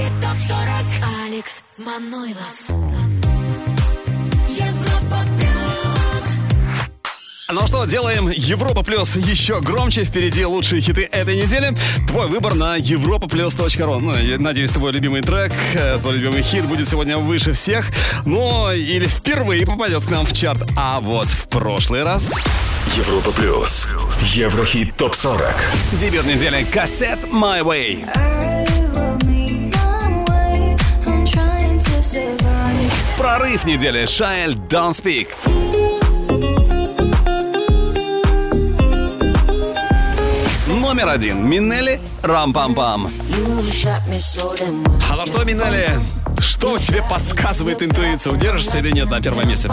Еврохит ТОП-40 Алекс Манойлов Европа плюс Ну что, делаем Европа Плюс еще громче. Впереди лучшие хиты этой недели. Твой выбор на europaplus.ru. Ну, я надеюсь, твой любимый трек, э, твой любимый хит будет сегодня выше всех. Ну, или впервые попадет к нам в чарт. А вот в прошлый раз... Европа плюс. Еврохит топ 40. Дебют недели кассет My Way. Прорыв недели Шайль Don't Speak. Номер один. Минелли Рам-пам-пам. А ну что, Минелли, что тебе подсказывает интуиция? Удержишься или нет на первом месте?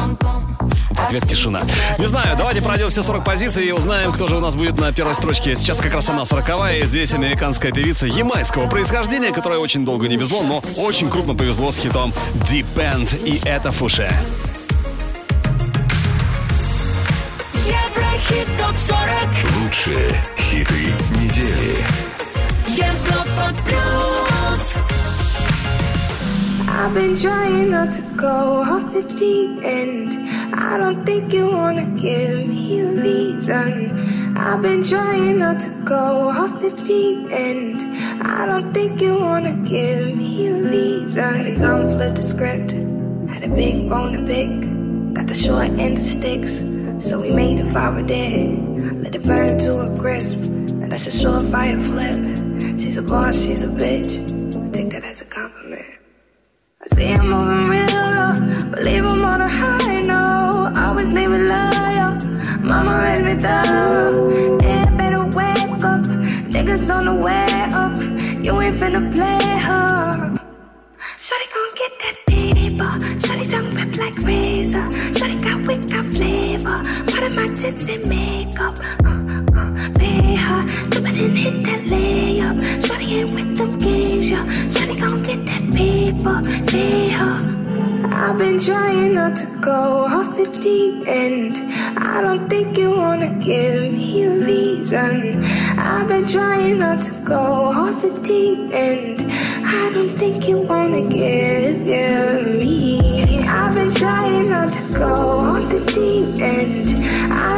Ответ тишина. Не знаю, давайте пройдем все 40 позиций и узнаем, кто же у нас будет на первой строчке. Сейчас как раз она 40 здесь американская певица ямайского происхождения, которая очень долго не везло, но очень крупно повезло с хитом Deep End, и это Фуше. Еврохит ТОП-40 Лучшие хиты недели. Европа плюс I've been trying not to go off the deep end. I don't think you wanna give me a reason. I've been trying not to go off the deep end. I don't think you wanna give me a reason. Had to go flip the script. Had a big bone to pick. Got the short end of sticks. So we made a fire dead. Let it burn to a crisp. And that's a short fire flip. She's a boss, she's a bitch. I take that as a compliment. I see I'm moving real low, believe I'm on a high note. Always leave it loyal. Mama raised me thorough. Yeah, better wake up. Niggas on the way up. You ain't finna play her. Shawty gon' get that paper. Shawty tongue rip like razor. Shawty got got flavor. Part of my tits and makeup. Uh, pay her. Dip it and hit that layup. Shawty ain't with them games, yeah. Shawty gon' get that paper. Pay her. I've been trying not to go off the deep end. I don't think you wanna give me a reason. I've been trying not to go off the deep end. I don't think you wanna give, give me. I've been trying not to go off the deep end.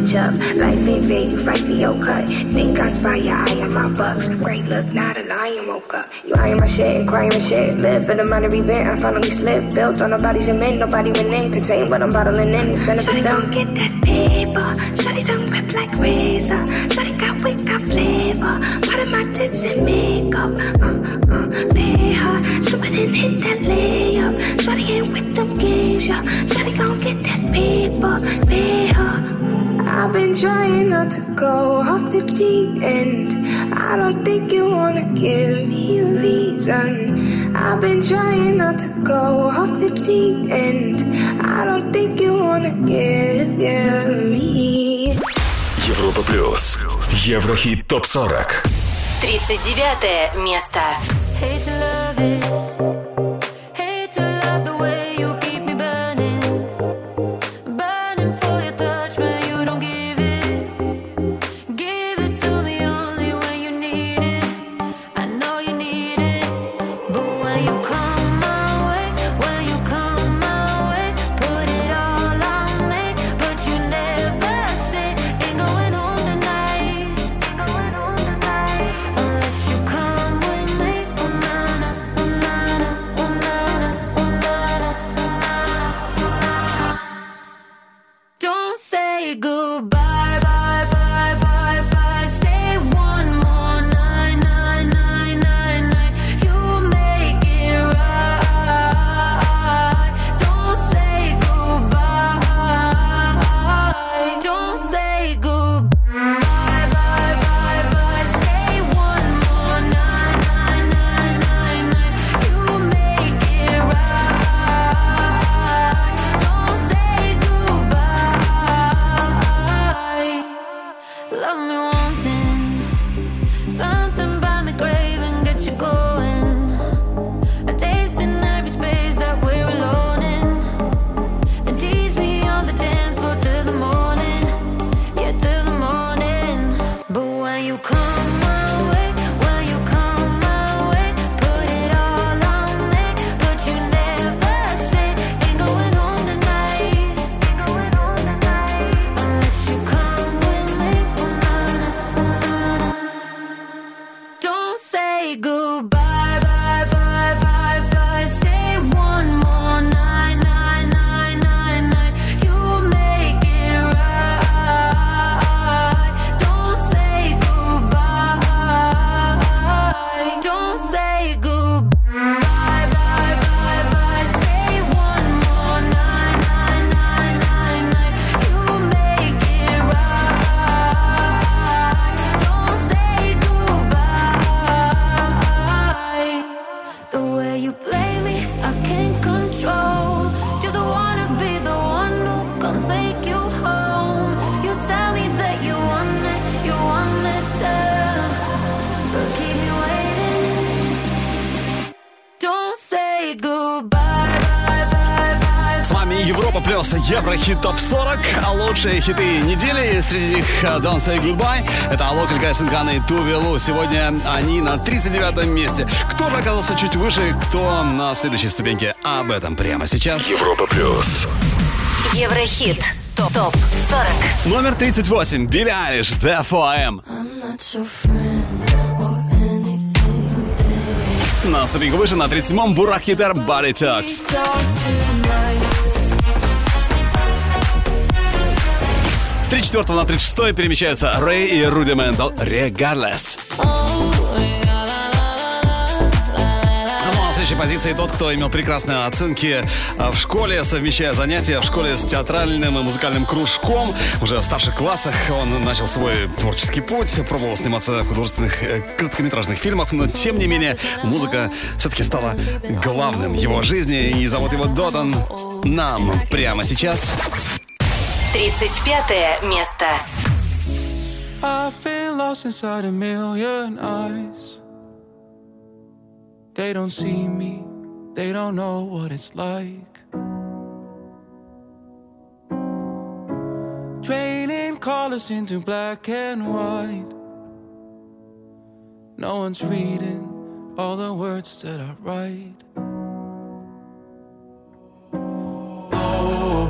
bitch up. Life ain't fair, you fight for your cut. Think I spy your eye on my bucks. Great look, not a lion woke up. You eyeing my shit, crying my shit. Live in a minor event, I finally slipped. Built on nobody's cement, nobody went in. Contain what I'm bottling in. It's benefits Shawty gon' get that paper. Shawty tongue rip like razor. Shawty got wit, got flavor. Part of my tits and makeup. Uh, uh, pay her. Shoot it and hit that layup. Shawty ain't with them games, yeah. Shawty gon' get that paper. Pay her. I've been trying not to go off the deep end. I don't think you wanna give me a reason. I've been trying not to go off the deep end. I don't think you wanna give, give me. Европа плюс. Еврохит топ 40. 39 место. Hate Плюс Еврохит ТОП 40 А лучшие хиты недели Среди них э, Don't Say Goodbye Это Алок, Илька Синкана и Тувелу Сегодня они на 39 месте Кто же оказался чуть выше, кто на следующей ступеньке Об этом прямо сейчас Европа плюс. Еврохит. Топ 40. Номер 38 Билли Айлиш Therefore I Am I'm not your friend or anything. На ступеньку выше на 37-м Бурак Хитер Body Talks С 34 на 36 перемещаются Рэй и Рудиментал Regardless. Ну, а на следующей позиции тот, кто имел прекрасные оценки а, в школе, совмещая занятия в школе с театральным и музыкальным кружком. Уже в старших классах он начал свой творческий путь, пробовал сниматься в художественных э, короткометражных фильмах, но тем не менее музыка все-таки стала главным его жизни, и зовут его Дотан. Нам прямо сейчас 35 место. I've been lost inside a million eyes. They don't see me, they don't know what it's like. Draining colors into black and white. No one's reading all the words that I write. Oh,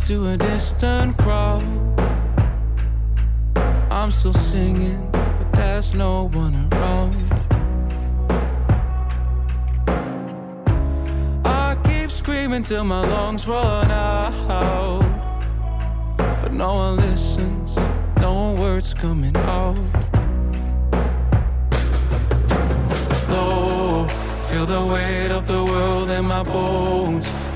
Voices to a distant crowd. I'm still singing, but there's no one around. I keep screaming till my lungs run out. But no one listens, no words coming out. Low, feel the weight of the world in my bones.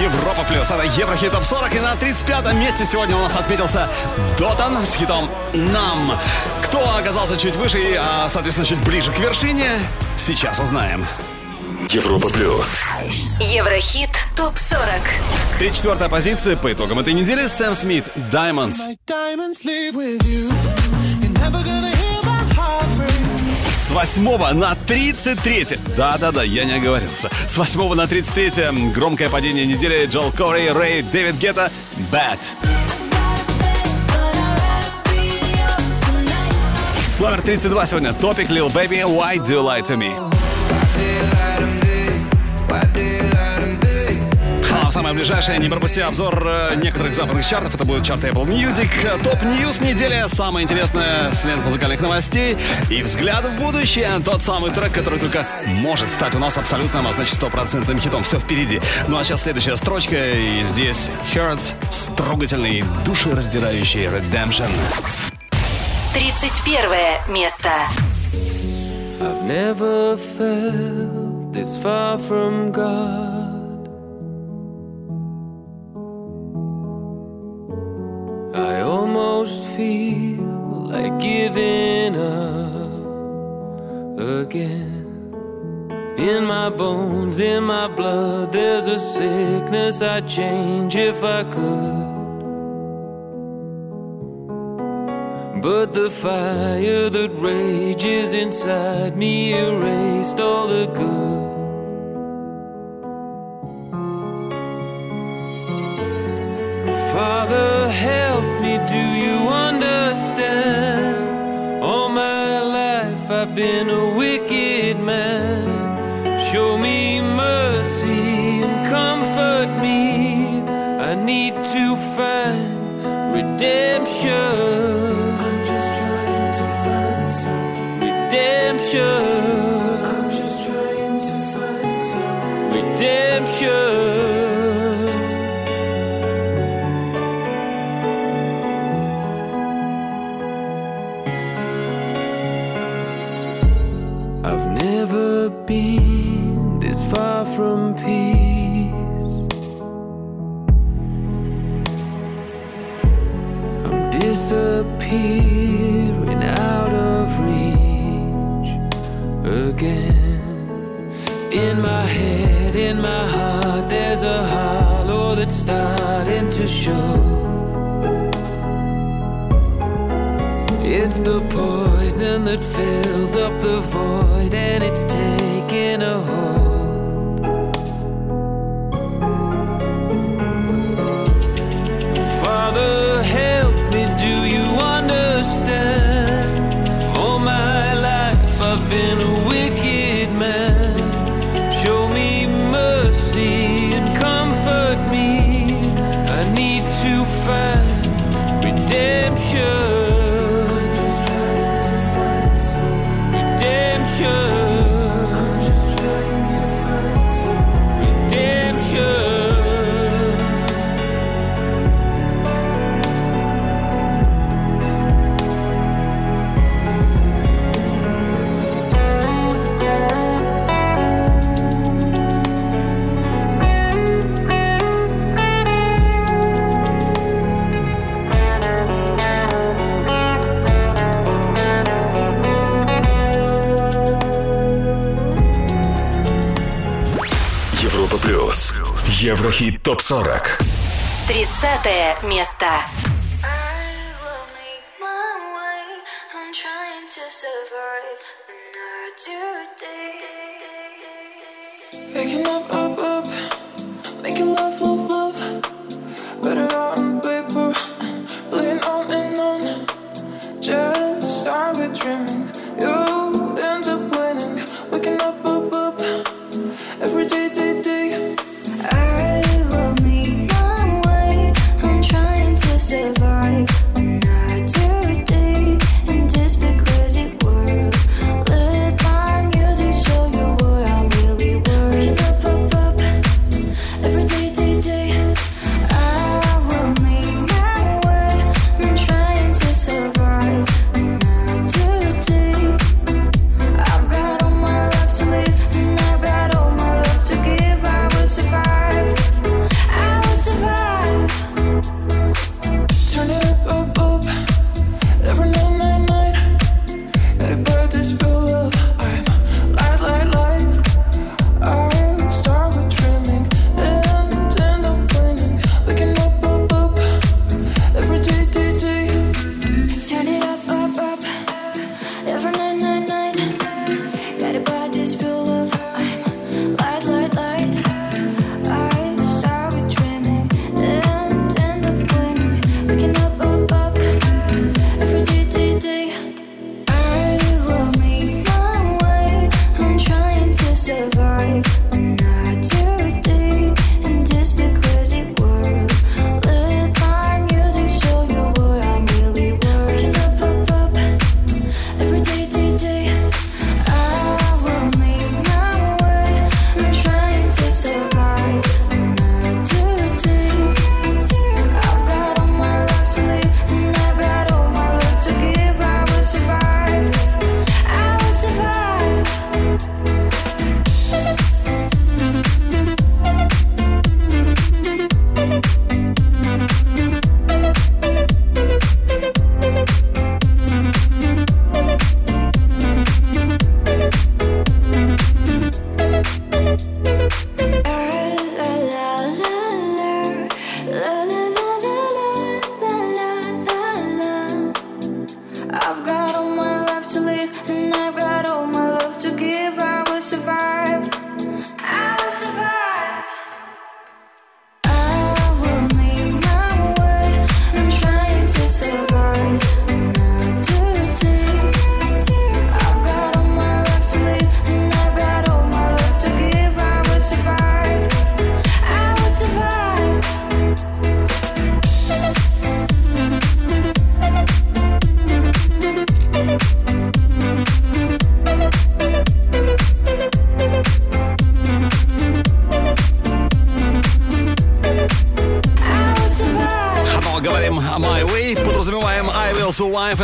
Европа Плюс, это Еврохит Топ 40 И на 35 месте сегодня у нас отметился Дотан с хитом «Нам». Кто оказался чуть выше и, а, соответственно, чуть ближе к вершине, сейчас узнаем. Европа плюс. Еврохит топ 40. 34 позиция по итогам этой недели Сэм Смит «Diamonds». С 8 на 33. Да-да-да, я не оговорился. С 8 на 33 громкое падение недели Джол Кори, Рэй, Дэвид Гетта, Bad. Номер 32 сегодня. Топик Lil Baby, Why Do You Lie To Me? Самое ближайшее, не пропусти обзор э, некоторых западных чартов. Это будет чарт Apple Music. Top News недели. Самое интересное с лент музыкальных новостей. И взгляд в будущее. Тот самый трек, который только может стать у нас абсолютным, а значит стопроцентным хитом. Все впереди. Ну а сейчас следующая строчка. И здесь Hurts с трогательный, душераздирающий Redemption. 31 место. I've never felt this far from God. Feel like giving up again. In my bones, in my blood, there's a sickness I'd change if I could. But the fire that rages inside me erased all the good. Father, help me, do you? I've been a wicked man. Show me mercy and comfort me. I need to find redemption. Fills up the void and it's taking a hold. Еврохит топ 40. 30 место.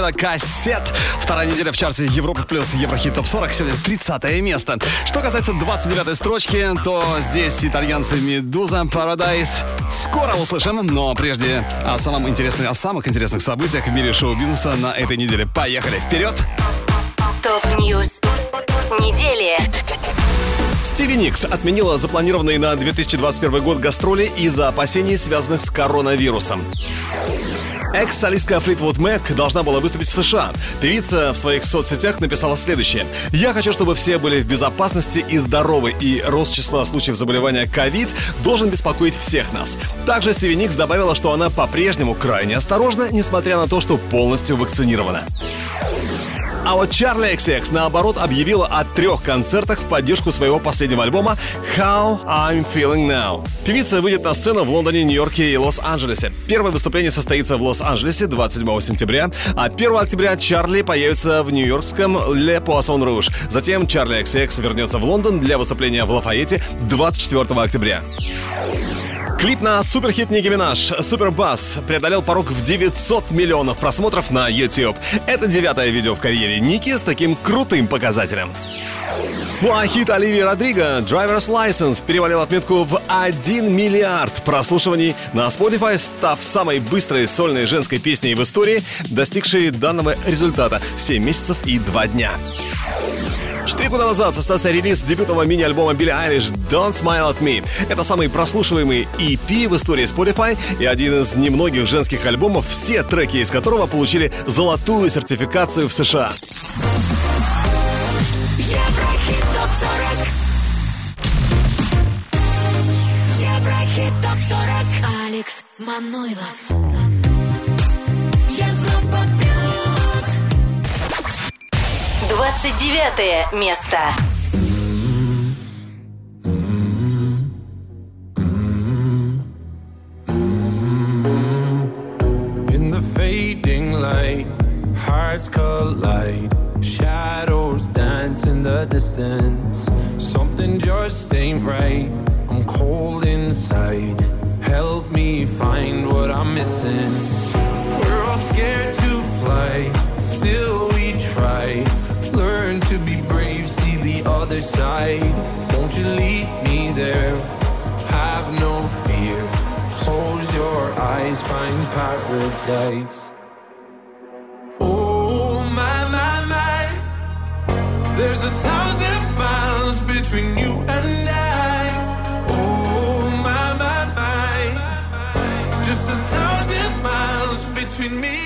Это кассет. Вторая неделя в чарте Европа плюс Еврохит Топ 40, сегодня 30 место. Что касается 29 строчки, то здесь итальянцы Meduza, Paradise. Скоро услышим, но прежде о, самом интересных, о самых интересных событиях в мире шоу-бизнеса на этой неделе. Поехали, вперед! Top News недели. Стиви Никс отменила запланированные на 2021 год гастроли из-за опасений, связанных с коронавирусом. Экс-солистка Флитвуд Мэк должна была выступить в США. Певица в своих соцсетях написала следующее. «Я хочу, чтобы все были в безопасности и здоровы, и рост числа случаев заболевания COVID должен беспокоить всех нас». Также Стиви Никс добавила, что она по-прежнему крайне осторожна, несмотря на то, что полностью вакцинирована. А вот Чарли XX, наоборот, объявила о трех концертах в поддержку своего последнего альбома How I'm Feeling Now. Певица выйдет на сцену в Лондоне, Нью-Йорке и Лос-Анджелесе. Первое выступление состоится в Лос-Анджелесе 27 сентября, а 1 октября Чарли появится в нью-йоркском Le Poisson Rouge. Затем Чарли XX вернется в Лондон для выступления в Лафайете 24 октября. Клип на суперхит Ники Минаж «Супербас» преодолел порог в 900 миллионов просмотров на YouTube. Это девятое видео в карьере Ники с таким крутым показателем. Ну а хит Оливии Родриго «Driver's License» перевалил отметку в 1 миллиард прослушиваний на Spotify, став самой быстрой сольной женской песней в истории, достигшей данного результата 7 месяцев и 2 дня. Четыре года назад состоялся релиз дебютного мини-альбома Билли Айлиш «Don't Smile at Me». Это самый прослушиваемый EP в истории Spotify и один из немногих женских альбомов, все треки из которого получили золотую сертификацию в США. Еврохит ТОП-40 Еврохит ТОП-40 Алекс Манойлов 29 место. In the fading light, hearts collide. Shadows dance in the distance. Something just ain't right. I'm cold inside. Help me find what I'm missing. We're all scared to fly, still we try. Learn to be brave, see the other side. Won't you lead me there? Have no fear. Close your eyes, find paradise. Oh my my my, there's a thousand miles between you and I. Oh my my my, just a thousand miles between me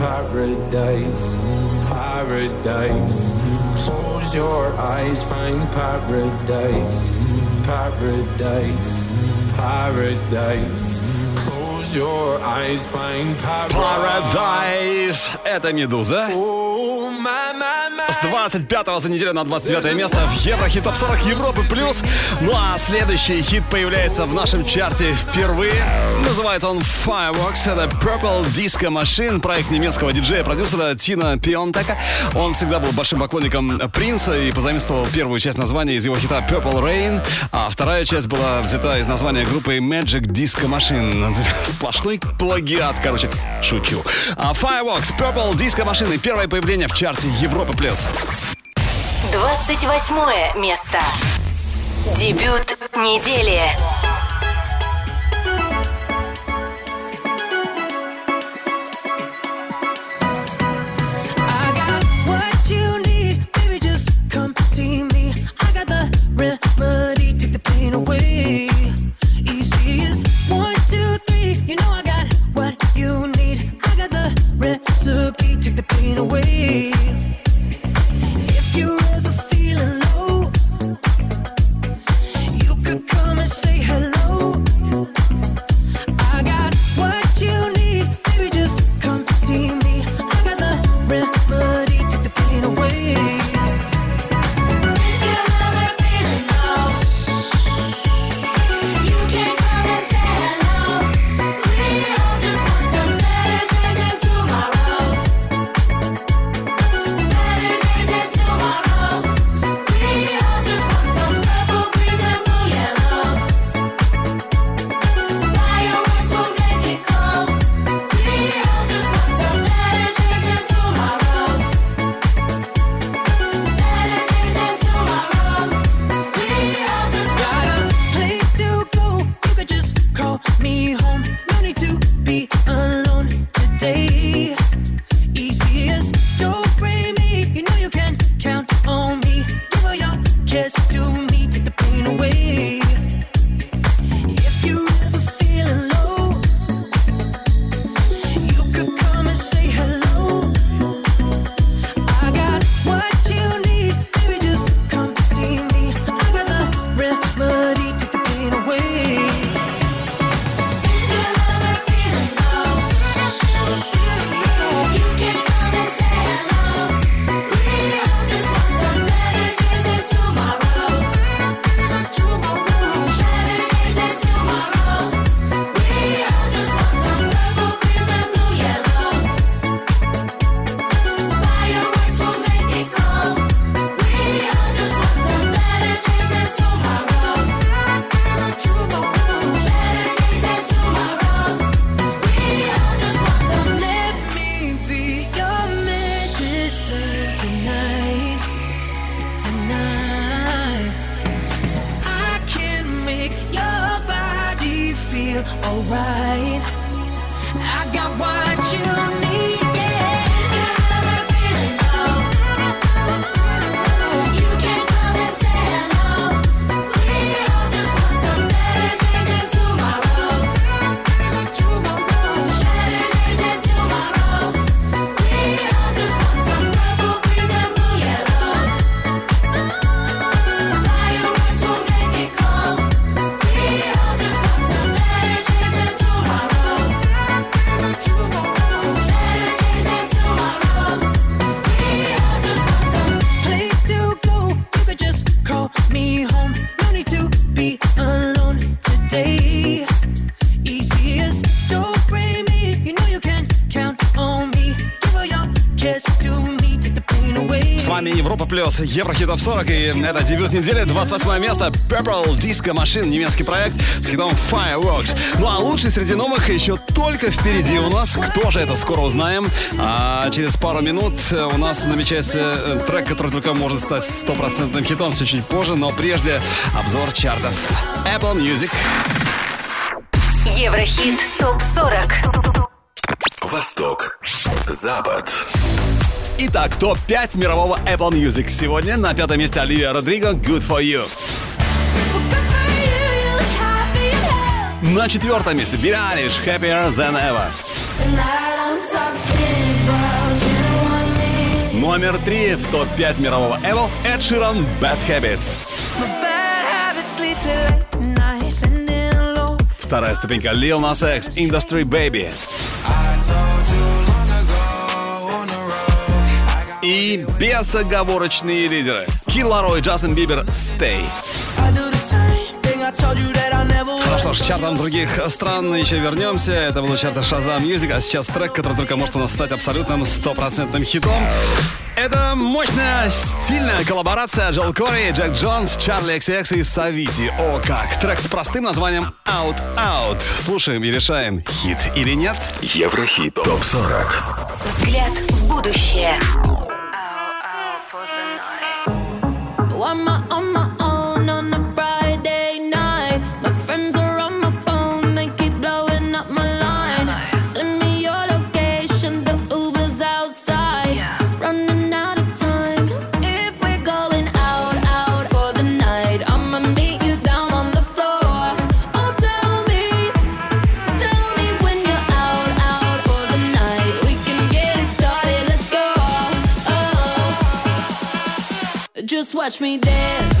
paradise, paradise. Close your eyes, find paradise, paradise, paradise. Close your eyes, find paradise. Paradise. Это Медуза. Oh, my, my, my. С 25 за неделю на 29 место в Еврохит Топ 40 Европы плюс. Ну а следующий хит появляется в нашем чарте впервые. Называется он Fireworks. Это Purple Disco Machine, проект немецкого диджея-продюсера Тина Пионтека. Он всегда был большим поклонником Принца и позаимствовал первую часть названия из его хита Purple Rain, а вторая часть была взята из названия группы Magic Disco Machine. Сплошной плагиат, короче, шучу. А Fireworks, Purple Disco Machine и первое появление в чарте Европы плюс. 28 место. Дебют недели. Take the pain away. Плюс, Еврохит Топ 40 и это дебют недели, 28 место, Purple Disco Machine, немецкий проект с хитом Fireworks. Ну а лучший среди новых еще только впереди у нас, кто же это, скоро узнаем. А через пару минут у нас намечается э, трек, который только может стать стопроцентным хитом, все чуть позже, но прежде обзор чартов Apple Music. Еврохит ТОП-40 Восток. Запад. Итак, топ-5 мирового Apple Music. Сегодня на пятом месте Оливия Родриго «Good For You». На четвертом месте Билли Айлиш «Happier Than Ever». Номер три в топ-5 мирового Apple Эд Ширан «Bad Habits». Вторая ступенька Lil Nas X «Industry Baby». И безоговорочные лидеры Кид Ларой, Джастин Бибер «Stay». Ну что ж, к чартам других стран еще вернемся. Это был чарт Shazam Music, а сейчас трек, который только может у нас стать абсолютным стопроцентным хитом. Это мощная, стильная коллаборация Джол Кори, Джек Джонс, Чарли XX и Савити. О как! Трек с простым названием Out Out. Слушаем и решаем, хит или нет. Еврохит ТОП 40. Взгляд в будущее Watch me dance.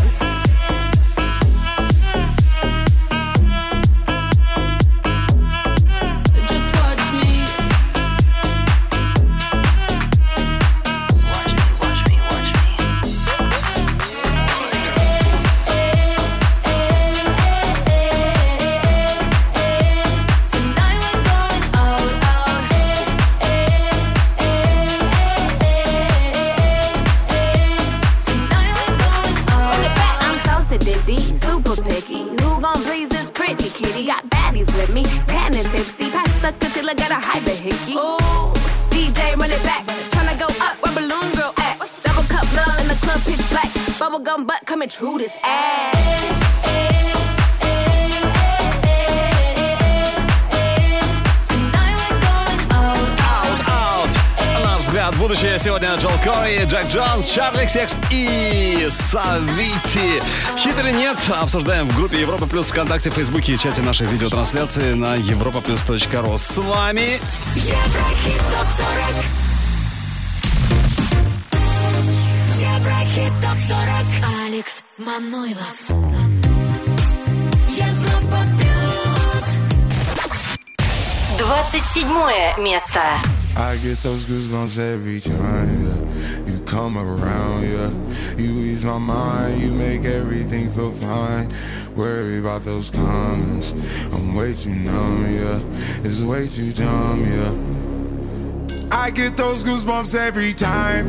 True this ass. Tonight we're going out, Out, out. Наш взгляд в будущее сегодня Джол Кори, Джек Джонс, Чарли Секс и Савити. Хит или нет, обсуждаем в группе Европа Плюс ВКонтакте, Фейсбуке и чате нашей видеотрансляции на europaplus.ru. С вами Еврохит ТОП-40 Еврохит ТОП-40 Алекс Манойлов Европа Плюс 27 место. I get those goosebumps every time yeah. you come around. Yeah, you ease my mind, you make everything feel fine. Worry about those comments, I'm way too numb. Yeah, it's way too dumb. Yeah, I get those goosebumps every time.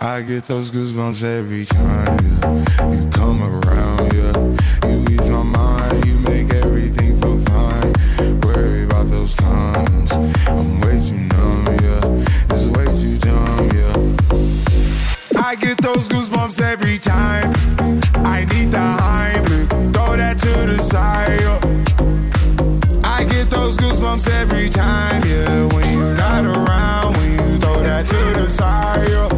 I get those goosebumps every time yeah. you come around. Yeah, you ease my mind, you make everything feel fine. Worry about those comments, I'm way too numb. Yeah, it's way too dumb. Yeah, I get those goosebumps every time. I need the Heimlich, throw that to the side. Yeah. I get those goosebumps every time, yeah. When you're not around, when you throw that to the side, yeah.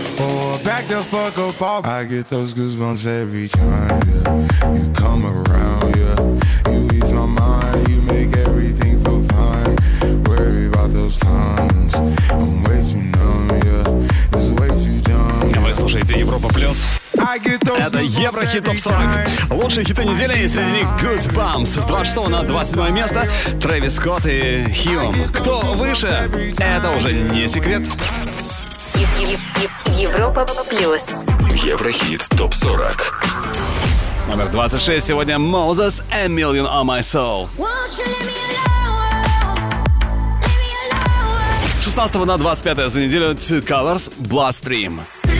Or back the fuck up off. I get those goosebumps every time, yeah. You come around, yeah. You ease my mind, you make everything feel fine. Worry about those comments. I'm way too numb, yeah. It's way too dumb. Вы слушаете Европа Плюс. Это Еврохит Топ 40. time. Лучшие хиты недели, и среди них Goosebumps. С 26 на 27 место Трэвис Скотт и Хьюм. Кто выше, это уже не секрет. Европа плюс. Еврохит ТОП-40. Номер 26 сегодня Moses A Million on My Soul. 16 на 25 за неделю Two Colors Bloodstream. Там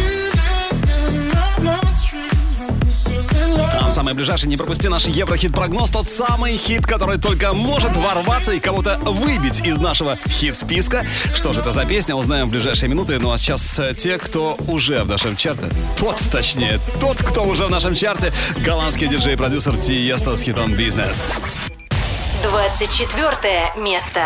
самый ближайший, не пропусти наш Еврохит-прогноз, тот самый хит, который только может ворваться и кого-то выбить из нашего хит-списка. Что же это за песня, узнаем в ближайшие минуты. Ну а сейчас э, те, кто уже в нашем чарте. Тот, точнее, тот, кто уже в нашем чарте. Голландский диджей-продюсер Тиесто с хитом «Бизнес». 24 место.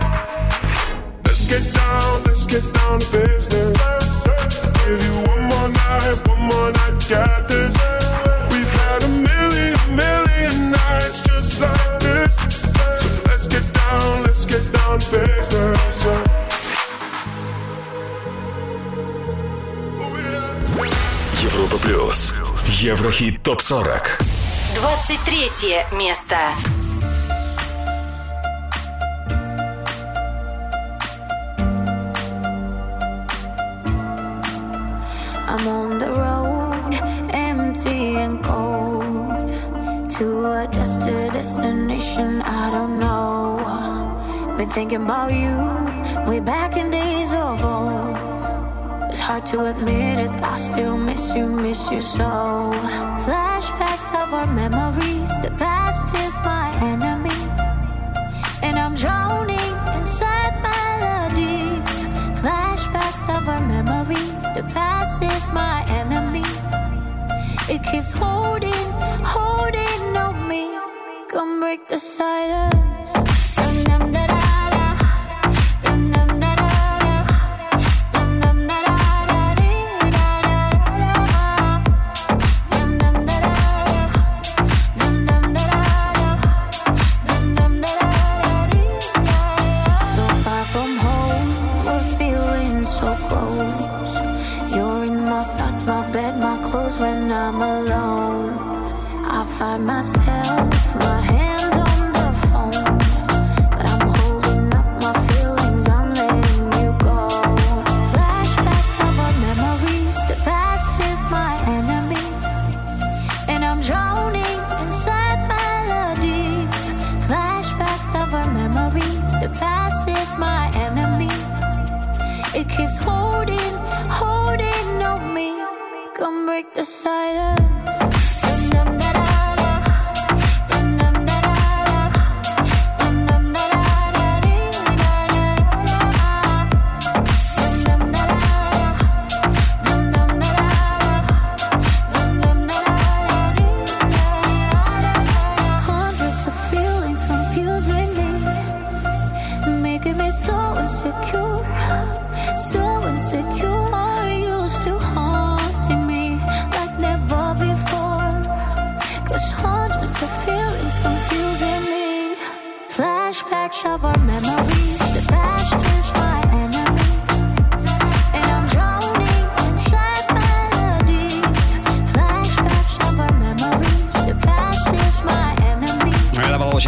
Let's get down, let's get down to business. Give you one more night, one more night to get this. We've had a million, million nights just like this. So let's get down, let's get down to business. Oh, Европа плюс. Еврохит топ 40. 23 место. A destination I don't know. Been thinking about you way back in days of old. It's hard to admit it, I still miss you, miss you so. Flashbacks of our memories, the past is my enemy, and I'm drowning inside melodies. Flashbacks of our memories, the past is my enemy. It keeps holding, holding break the silence.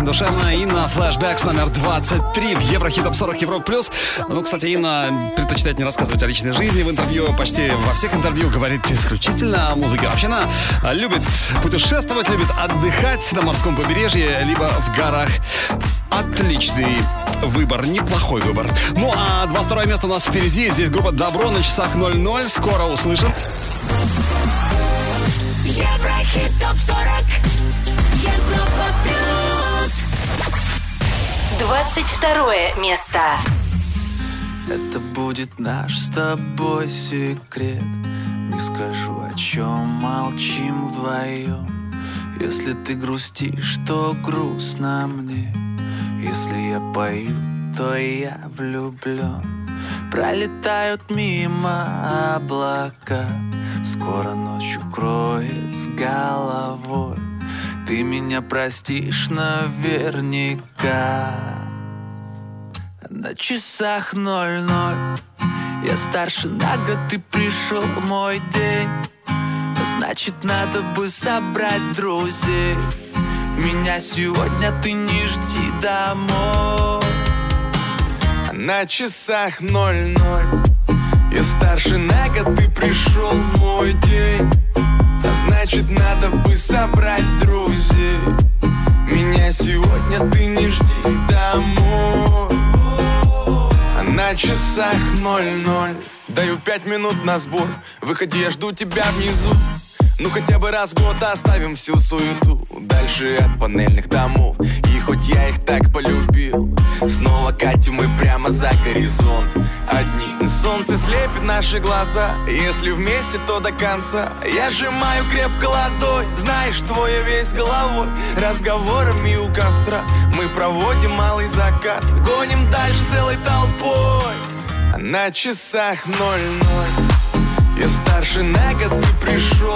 Очень душевно. Инна, флешбэкс номер 23 в Еврохит Топ 40 Европа Плюс. Ну, кстати, Инна предпочитает не рассказывать о личной жизни в интервью. Почти во всех интервью говорит исключительно о музыке. Вообще она любит путешествовать, любит отдыхать на морском побережье, либо в горах. Отличный выбор, неплохой выбор. Ну, а 22 место у нас впереди. Здесь группа Добро на часах 00. Скоро услышим. Еврохит топ 40 22 место. Это будет наш с тобой секрет. Не скажу, о чем молчим вдвоем. Если ты грустишь, то грустно мне. Если я пою, то я влюблен Пролетают мимо облака. Скоро ночь укроет с головой Ты меня простишь наверняка. На часах ноль-ноль. Я старше на год, ты пришел мой день. Значит, надо бы собрать друзей. Меня сегодня ты не жди домой. На часах ноль-ноль. Я старше на год, ты пришел мой день Значит, надо бы собрать друзей. Меня сегодня ты не жди домой. А на часах ноль-ноль. Даю пять минут на сбор. Выходи, я жду тебя внизу ну хотя бы раз в год оставим всю суету Дальше от панельных домов. И хоть я их так полюбил Снова катим мы прямо за горизонт. Одни Солнце слепит наши глаза Если вместе, то до конца. Я сжимаю крепко ладонь Знаешь, твоя весь головой. Разговорами у костра Мы проводим малый закат. Гоним дальше целой толпой. А на часах ноль-ноль. Я старше на год, ты пришел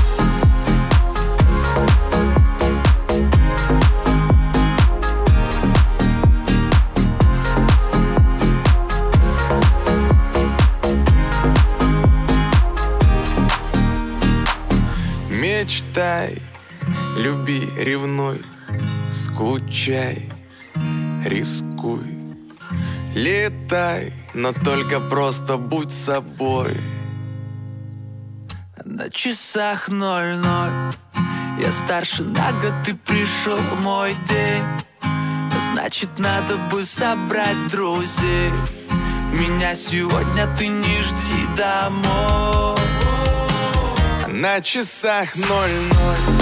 Мечтай, люби, ревнуй, скучай, рискуй. Летай, но только просто будь собой. На часах ноль-ноль Я старше на год, ты пришел мой день Значит, надо бы собрать друзей Меня сегодня ты не жди домой На часах ноль-ноль.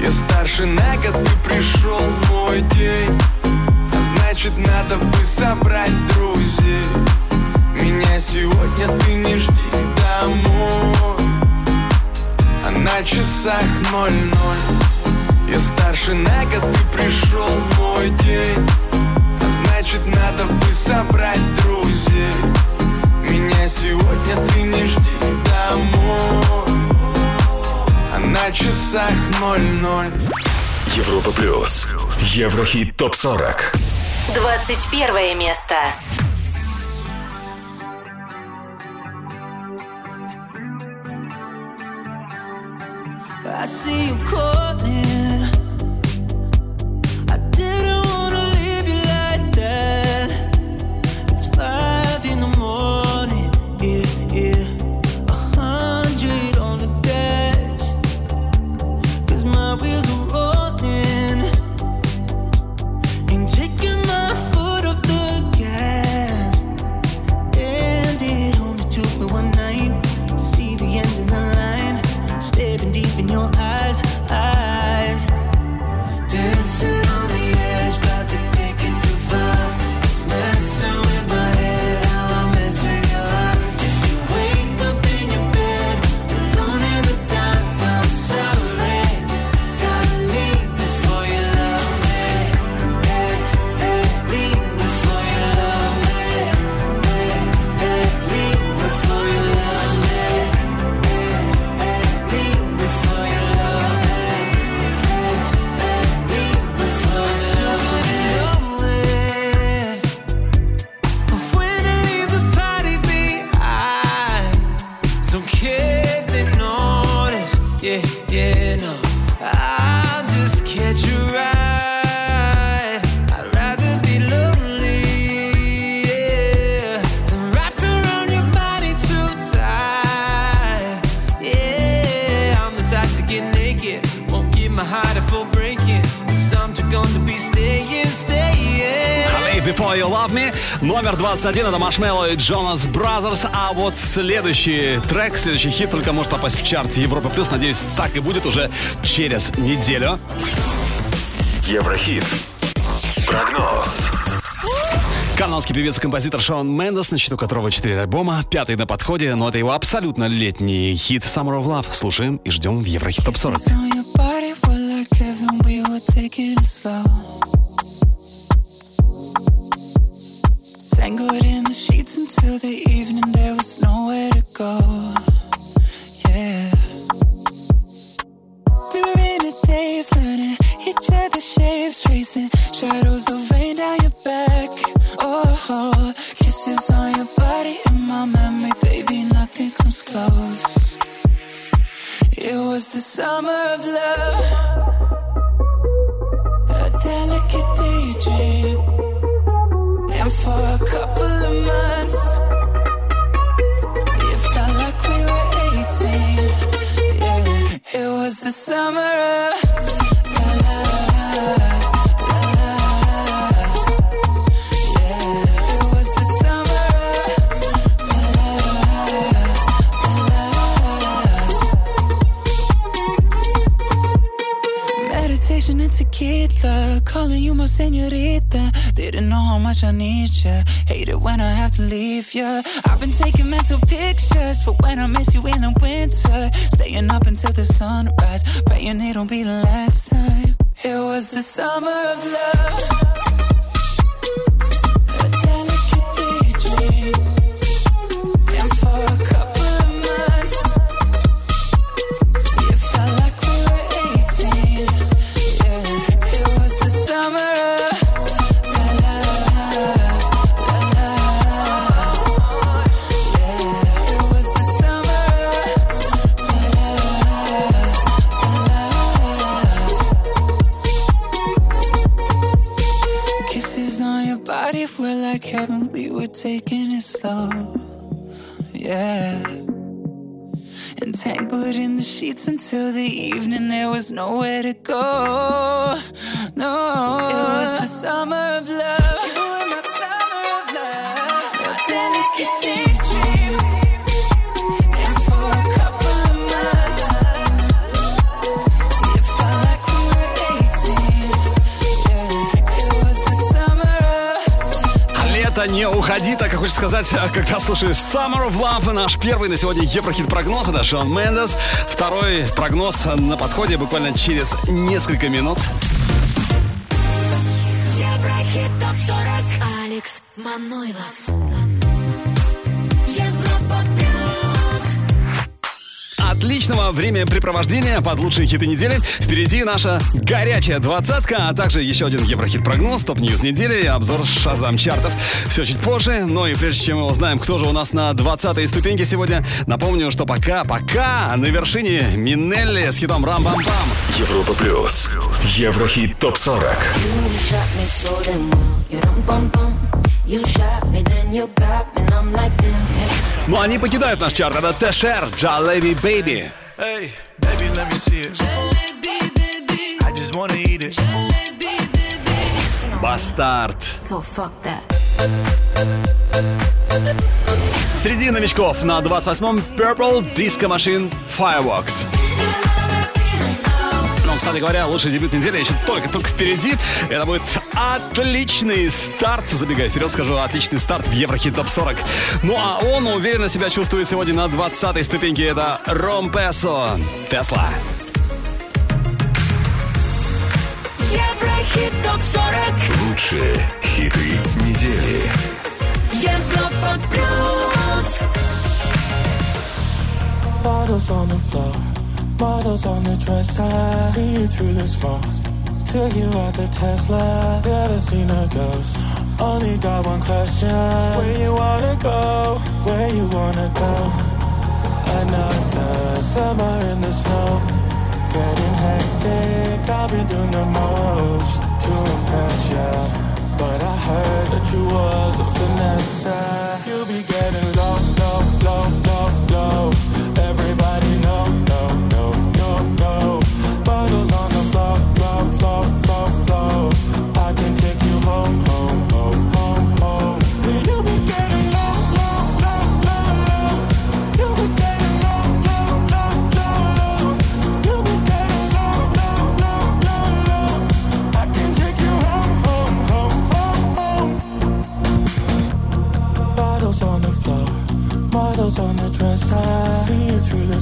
Я старше на год, ты пришел мой день. А значит, надо бы собрать друзей. Меня сегодня ты не жди домой. А на часах ноль-ноль. Я старше на год, ты пришел мой день. А значит, надо бы собрать друзей. Меня сегодня ты не жди домой на часах ноль-ноль Европа плюс. Еврохит топ 40. 21 место. I see you calling. Love Me. Номер 21 это Marshmello и Jonas Brothers. А вот следующий трек, следующий хит только может попасть в чарт Европа Плюс. Надеюсь, так и будет уже через неделю. Еврохит. Прогноз. Канадский певец и композитор Шон Мендес, на счету которого 4 альбома, пятый на подходе, но это его абсолютно летний хит Summer of Love. Слушаем и ждем в Еврохит Топ 40. Tangled in the sheets until the evening, there was nowhere to go. Yeah. We were in a daze, learning each other's shapes, tracing shadows of rain down your back. Oh, kisses on your body in my memory, baby, nothing comes close. It was the summer of love, for a couple of months, it felt like we were 18. Yeah, it was the summer of tequila. Calling you my senorita. Didn't know how much I need ya. Hate it when I have to leave ya. I've been taking mental pictures for when I miss you in the winter. Staying up until the sunrise. Praying it'll be the last time. It was the summer of love. Yeah. Entangled in the sheets until the evening, there was nowhere to go. No, it was the summer of love. Не уходи, так и хочешь сказать, когда слушаешь Summer of Love, наш первый на сегодня Еврохит прогноз, это Шон Мендес. Второй прогноз на подходе буквально через несколько минут. Еврохит ТОП-40 Алекс Манойлов Отличного времяпрепровождения под лучшие хиты недели. Впереди наша горячая двадцатка, а также еще один Еврохит-прогноз, top news недели и обзор Shazam чартов. Все чуть позже, но и прежде чем мы узнаем, кто же у нас на 20 ступеньке сегодня, напомню, что пока, пока на вершине Минелли с хитом «Рам-бам-бам». Европа плюс. Еврохит топ 40. You shot me so damn well You dum bum bum You shot me then you got me and I'm like damn Ну, они покидают наш чарт. Это Тэшер, Джалеви Бэйби. Hey, baby, let me see it. I just wanna eat it. Бастард. So fuck that. Среди новичков на 28-м Purple Disco Machine Fireworks. Ну, кстати говоря, лучший дебют недели еще только-только впереди. Это будет отличный старт. Забегая вперед, скажу, отличный старт в Еврохит Топ 40. Ну, а он уверенно себя чувствует сегодня на 20-й ступеньке. Это Ром Песо. Тесла. Еврохит ТОП-40 Лучшие хиты недели. Европа плюс Bottles on the floor, models on the dresser. See you through the smoke. Took you out the Tesla. Never seen a ghost. Only got one question. Where you wanna go? Where you wanna go? Another summer in the snow. Getting hectic. I've been doing the most to impress ya. But I heard that you was a finesse. You be getting low, low, low, low, low.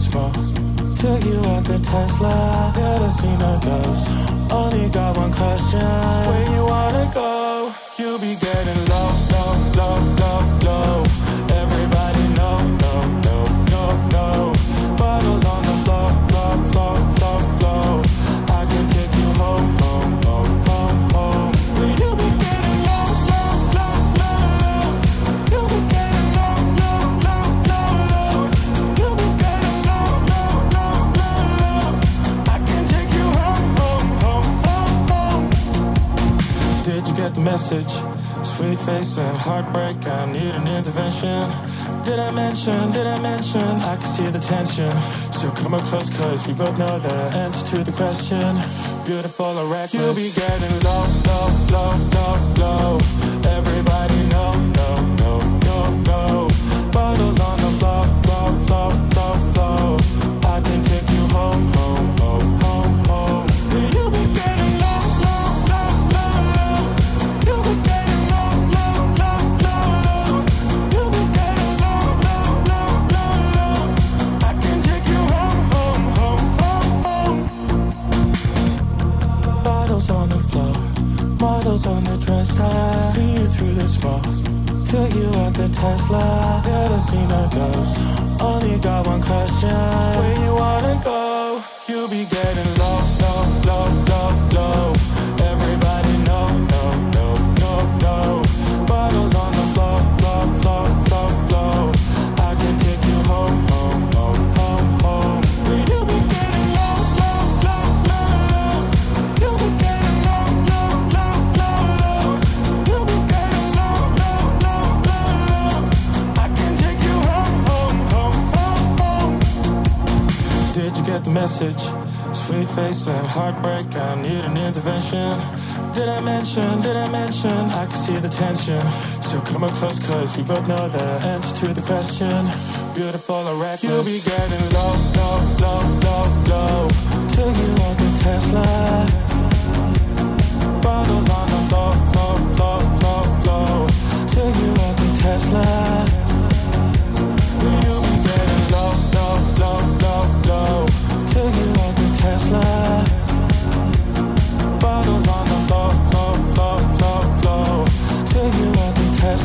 Smoke. Took you out the Tesla. Never seen a ghost. Only got one question. Where you wanna go? You'll be getting low, low, low, low, get the message? Sweet face and heartbreak, I need an intervention. Did I mention, did I mention? I can see the tension. So come up close, cause we both know the answer to the question. Beautiful or reckless. You'll be getting low, low, low, low, low. Everybody did I mention, did I mention? I can see the tension. So come up close cause we both know the answer to the question. Beautiful or reckless. You'll be getting low, low, low, low, low. Till you like a Tesla. Bottles on the floor, floor, floor, floor, floor. Till you like a Tesla.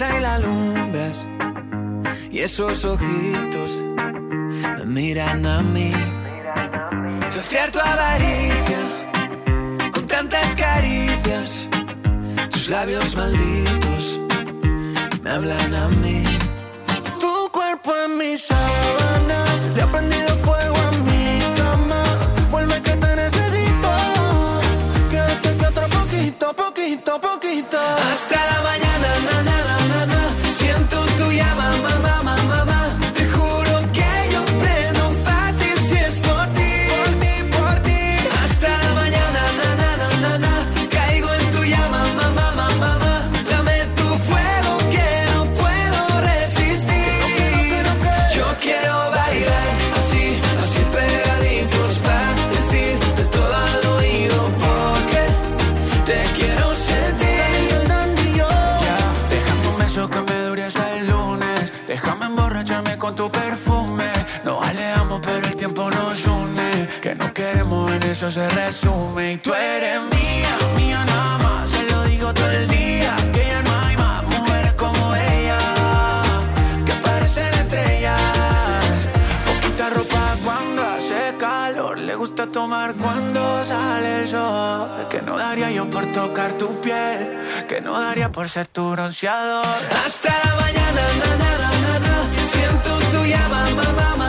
y la alumbras. Y esos ojitos me miran a mí. Saciar tu avaricia con tantas caricias. Tus labios malditos me hablan a mí. Tu cuerpo en mis sábanas le ha prendido fuego a mi cama. Vuelve que te necesito. Quédate otro poquito, poquito, poquito. Hasta la mañana. queremos en eso se resume. Y tú eres mía, mía nada más. Se lo digo todo el día. Que ya no hay más mujeres como ella. Que parecen estrellas. Poquita ropa cuando hace calor. Le gusta tomar cuando sale el sol. Que no daría yo por tocar tu piel. Que no daría por ser tu bronceador. Hasta la mañana, na, na, na, na, Siento tu llama, mamá.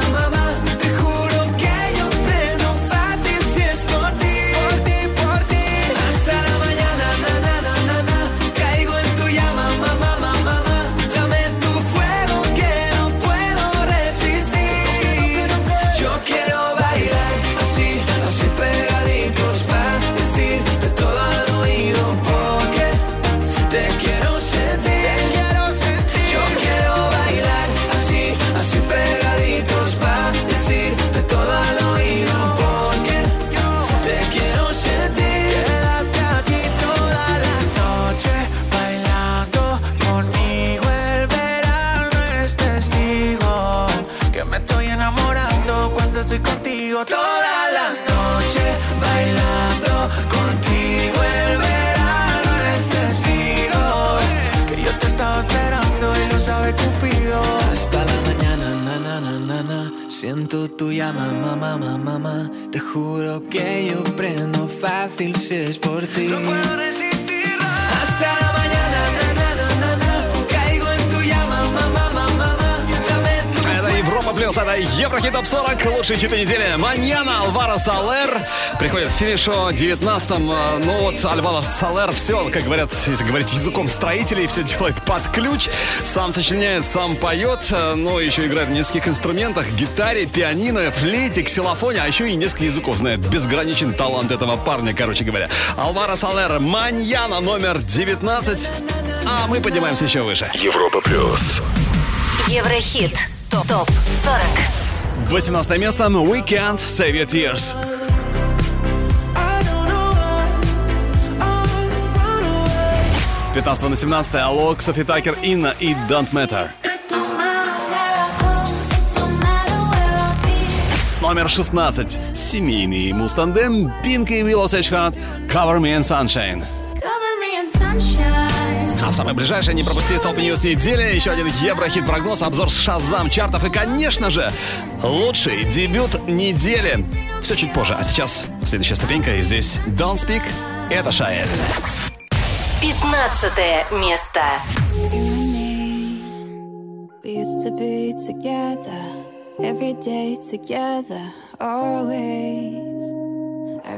llama mamá, mamá, mamá. Te juro que yo prendo fácil si es por ti. No puedo плюс. Это Еврохит Топ 40. Лучшие хиты недели. Маньяна Альвара Салер приходит в финишу 19-м. Э, ну вот Альвара Салер все, как говорят, если говорить языком строителей, все делает под ключ. Сам сочиняет, сам поет, э, но еще играет на нескольких инструментах. Гитаре, пианино, флейте, ксилофоне, а еще и несколько языков знает. Безграничен талант этого парня, короче говоря. Альвара Салер, Маньяна номер 19. А мы поднимаемся еще выше. Европа плюс. Еврохит. Топ 40. 18 место Weekend Save Your Tears. С 15 на 17 Alok, Sofi Tukker, INNA и Don't Matter. Номер 16. Семейный музтандем P!nk и Willow Cover Me in Sunshine. А в самое ближайшее не пропусти top news недели. Еще один Еврохит-прогноз, обзор с Shazam чартов и, конечно же, лучший дебют недели. Все чуть позже. А сейчас следующая ступенька. И здесь Don't Speak. Это Шаэль. 15 место. We used to be together, every day together, always.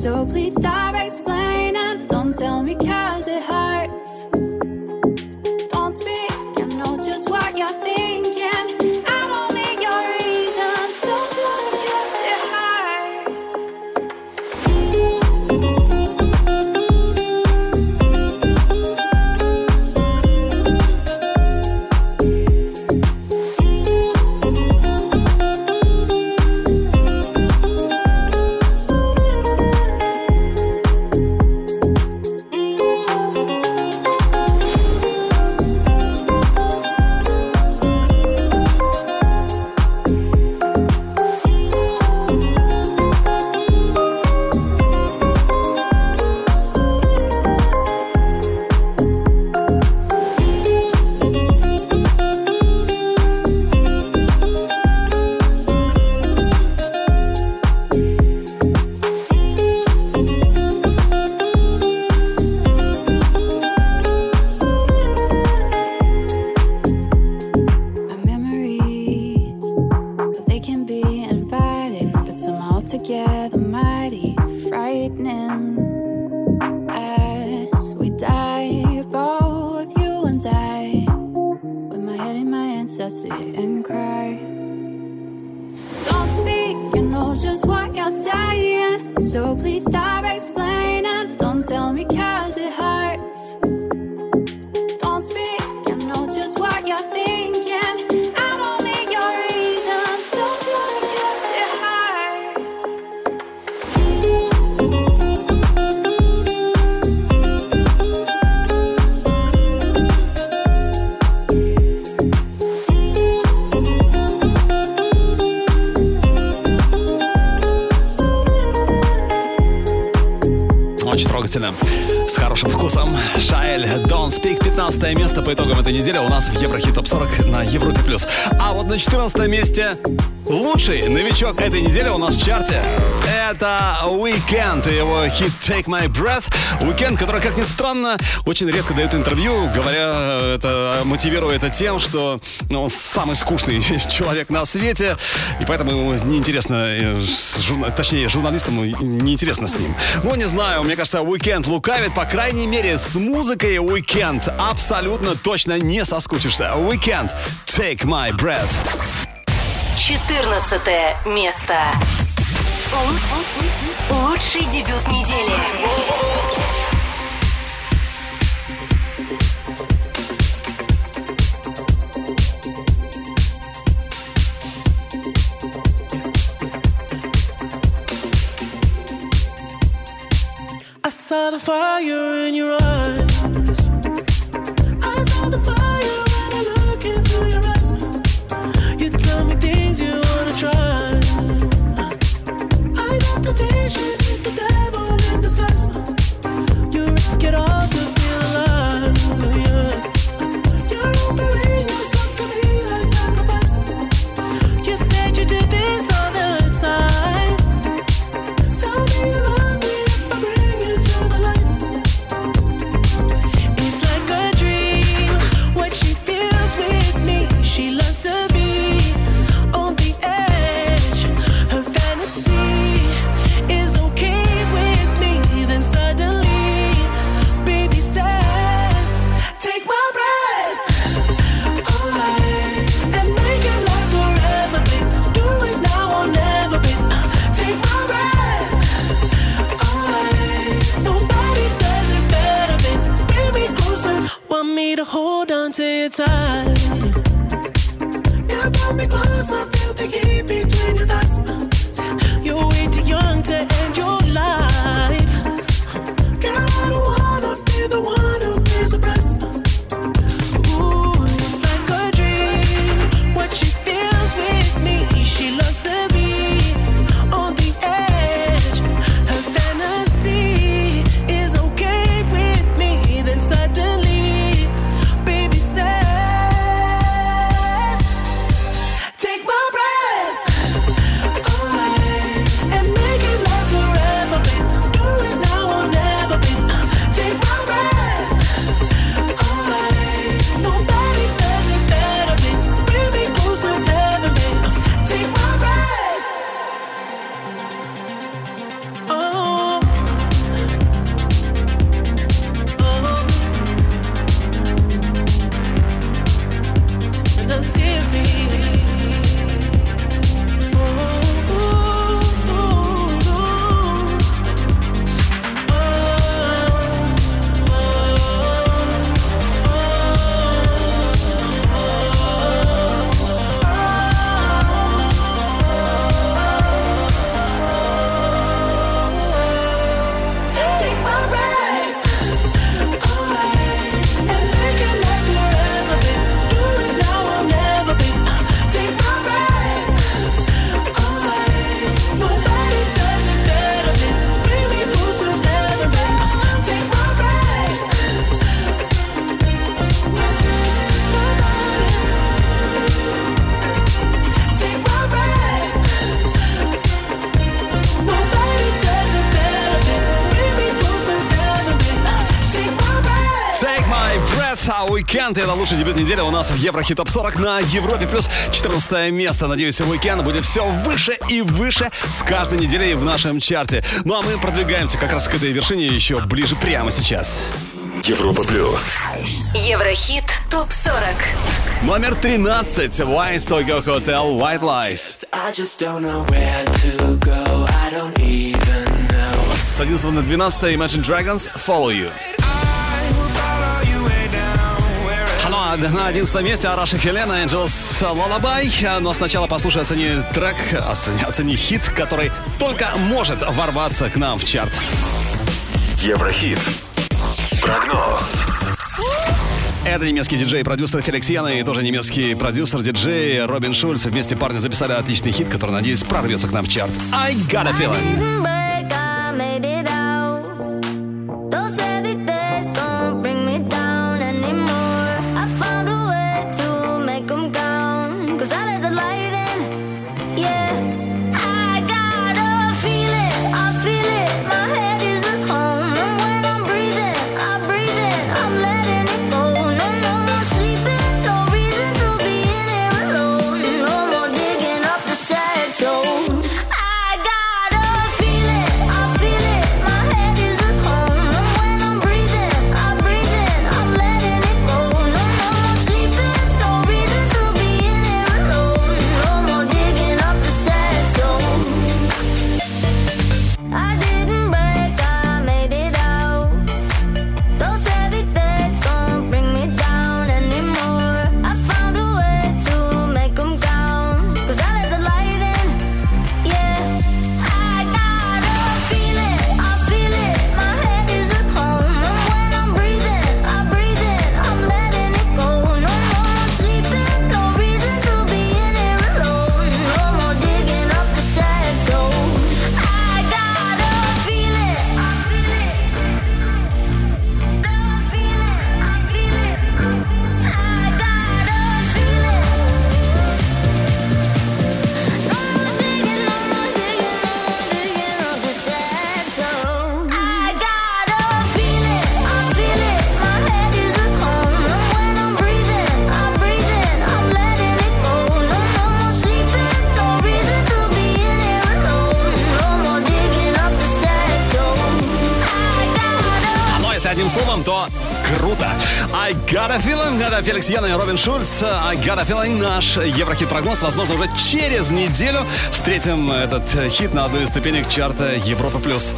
So please stop 15 место по итогам этой недели у нас в Еврохит Топ 40 на Европе+. плюс. А вот на 14 месте Лучший новичок этой недели у нас в чарте это Weekend и его хит Take My Breath. Weekend, который, как ни странно, очень редко дает интервью, говоря, это мотивируя это тем, что ну, он самый скучный человек на свете, и поэтому ему неинтересно, э, журна- точнее, журналистам неинтересно с ним. Ну, не знаю, мне кажется, Weekend лукавит, по крайней мере, с музыкой Weekend абсолютно точно не соскучишься. Weekend, Take My Breath. 14 место. Лу- Лучший дебют недели. I saw the fire in your eyes. В Еврохит Топ 40 на Европе плюс 14 место. Надеюсь, Weekend будет все выше и выше с каждой неделей в нашем чарте. Ну а мы продвигаемся как раз к этой вершине еще ближе прямо сейчас. Европа плюс. Еврохит ТОП-40. Номер 13. Wise Tokyo Hotel White Lies. I just don't know where to go. I don't even know. С 11 на 12 Imagine Dragons Follow You. А на 11 месте Араша Хелена Angels Lullaby. Но сначала послушай, оцени трек, оцени, оцени хит, который только может ворваться к нам в чарт. Еврохит. Прогноз. Это немецкий диджей и продюсер Феликс Яна и тоже немецкий продюсер, диджей Робин Шульц. Вместе парни записали отличный хит, который, надеюсь, прорвется к нам в чарт. I got a feeling. Феликс Яна и Робин Шульц. I got a feeling. Наш Еврохит-прогноз. Возможно, уже через неделю встретим этот хит на одной из ступенек чарта Европа+. плюс.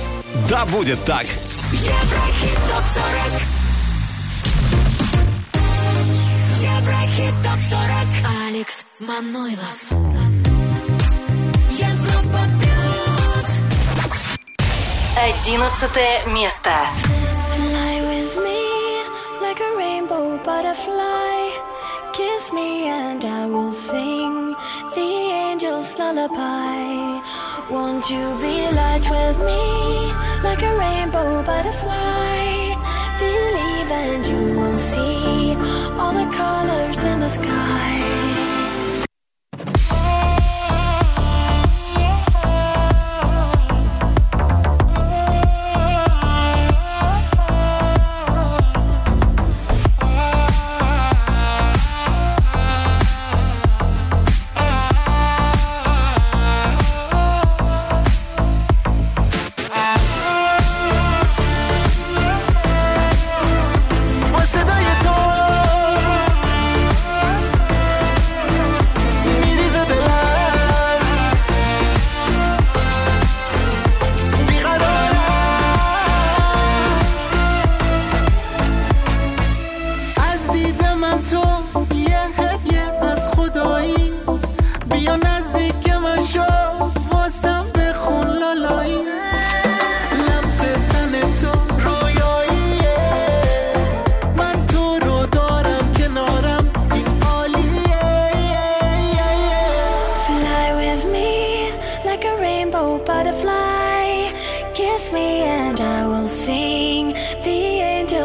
Да, будет так. Еврохит ТОП-40 Еврохит ТОП-40 Алекс Манойлов Европа Плюс Одиннадцатое место. Butterfly. Kiss me and I will sing the angel's lullaby. Won't you be light with me like a rainbow butterfly? Believe and you will see all the colors in the sky.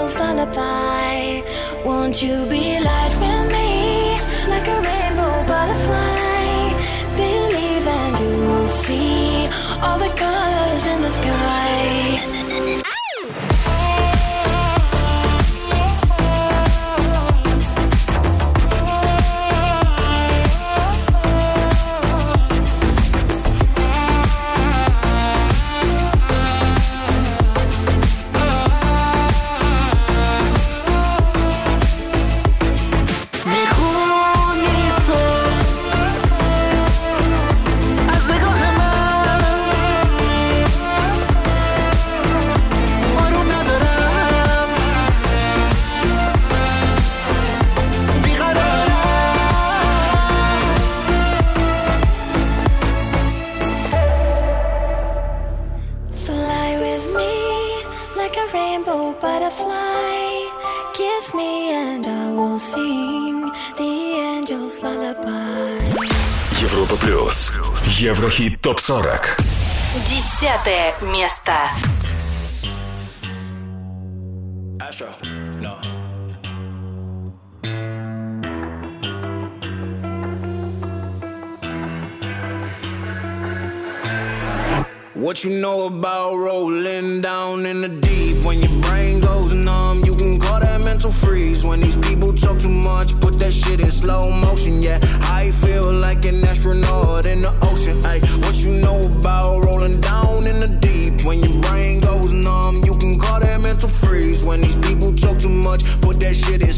Angel's lullaby. Won't you be light with me like a rainbow butterfly? Believe and you will see all the colors in the sky. 40. Десятое место. Astro, no. What you know about rolling down in the deep? When your brain goes numb, you can call that mental freeze. When these people talk too much, put that shit in slow motion. Yeah, I feel like an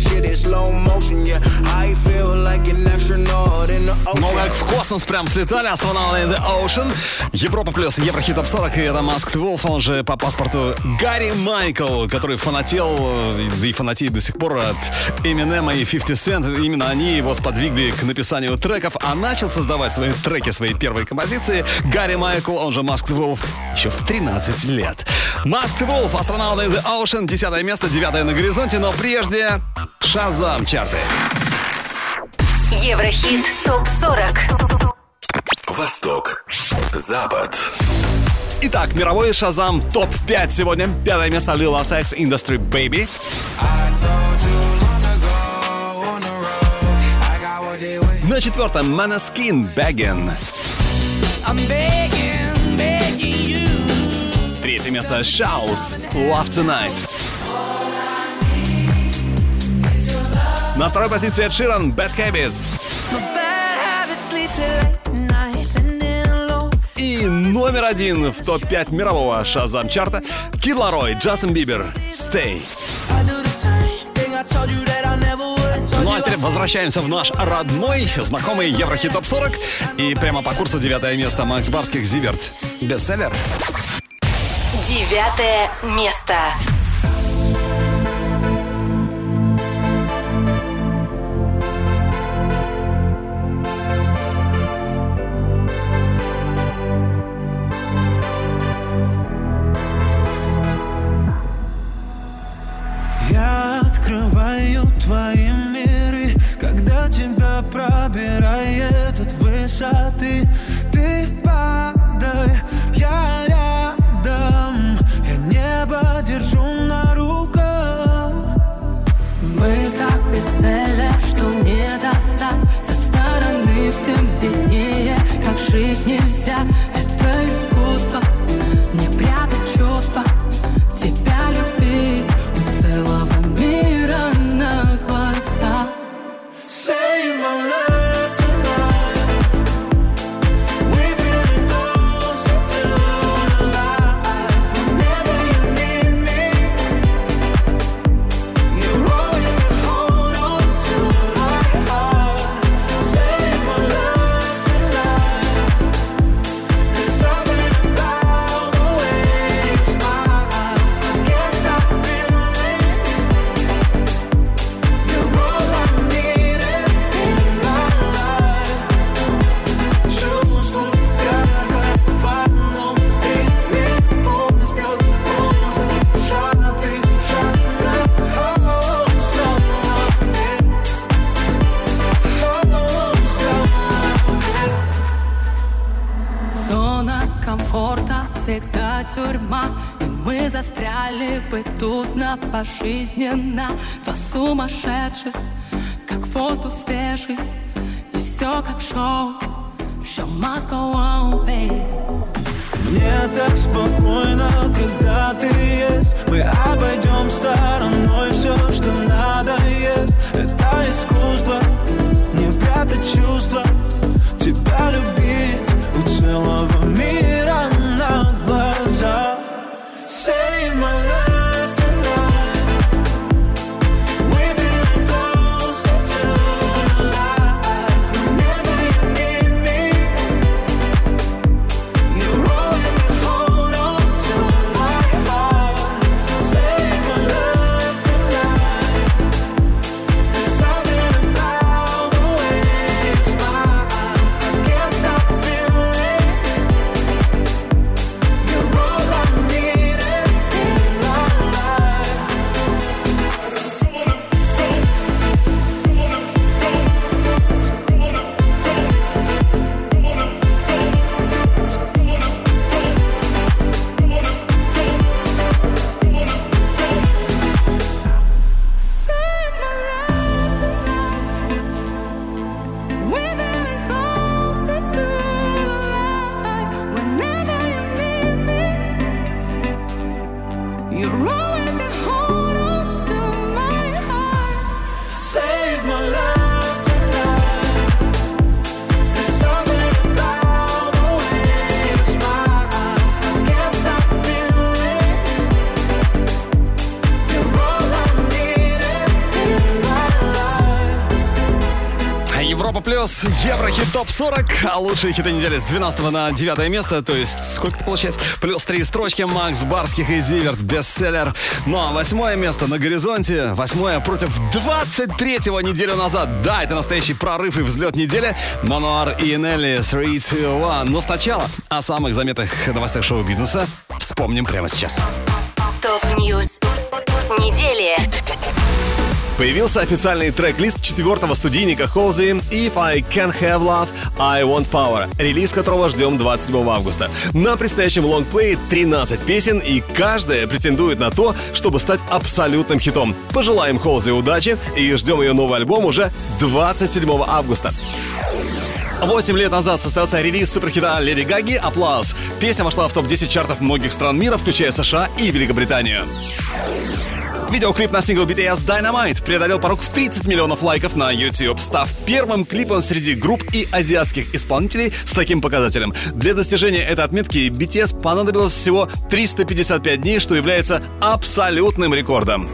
shit in slow motion, yeah. I astronaut. Ну, как в космос прям слетали, астронавты in the Ocean. Европа плюс Еврохит Топ 40, и это Masked Wolf, он же по паспорту Гарри Майкл, который фанател, э, и фанатеет до сих пор от Eminem и 50 Cent. Именно они его сподвигли к написанию треков, а начал создавать свои треки, свои первые композиции Гарри Майкл, он же Masked Wolf, еще в 13 лет. Masked Wolf, астронавты in the Ocean, 10 место, 9 на горизонте, но прежде Шазам чарты. Еврохит ТОП-40 Восток. Запад. Итак, мировой Шазам ТОП-5 сегодня. Пятое место Lil Nas X Industry Baby. На четвертом Maneskin Beggin. Третье место Shouse Love Tonight. На второй позиции Ed Sheeran Bad Habits. И номер один в топ-5 мирового Шазам чарта Кид Ларой, Джастин Бибер, Stay. Ну а теперь возвращаемся в наш родной, знакомый Еврохит Топ 40. И прямо по курсу девятое место Макс Барских Зиверт. Бестселлер. Девятое место. Твои миры, когда тебя пробирает от высоты. Ты падай, я рядом, я небо держу на руках. Мы как бестселлер, что не достать Со стороны всем виднее, как жить нельзя застряли бы тут на пожизненно. Два сумасшедших, как воздух свежий И все как шоу. Show must go on, babe. Мне так спокойно, когда ты есть. Мы обойдем стороной все, что надо есть. Это искусство, не прятать чувства. Тебя любить у целого мира плюс Еврохит ТОП 40 А лучшие хиты недели с 12 на 9 место. То есть сколько это получается? Плюс три строчки. Макс Барских и Zivert Бестселлер. Ну а восьмое место на горизонте. Восьмое против 23-го неделю назад. Да, это настоящий прорыв и взлет недели. Мануар и Нелли 3, 2, 1 Но сначала о самых заметных новостях шоу-бизнеса Вспомним прямо сейчас. Top News. Появился официальный трек-лист четвертого студийника Холзи «If I Can Have Love, I Want Power», релиз которого ждем 27 августа. На предстоящем лонгплее 13 песен, и каждая претендует на то, чтобы стать абсолютным хитом. Пожелаем Холзи удачи и ждем ее новый альбом уже 27 августа. Восемь лет назад состоялся релиз суперхита Леди Гаги «Аплаз». Песня вошла в топ-10 чартов многих стран мира, включая США и Великобританию. Видеоклип на сингл BTS Dynamite преодолел порог в 30 миллионов лайков на YouTube, став первым клипом среди групп и азиатских исполнителей с таким показателем. Для достижения этой отметки BTS понадобилось всего 355 дней, что является абсолютным рекордом.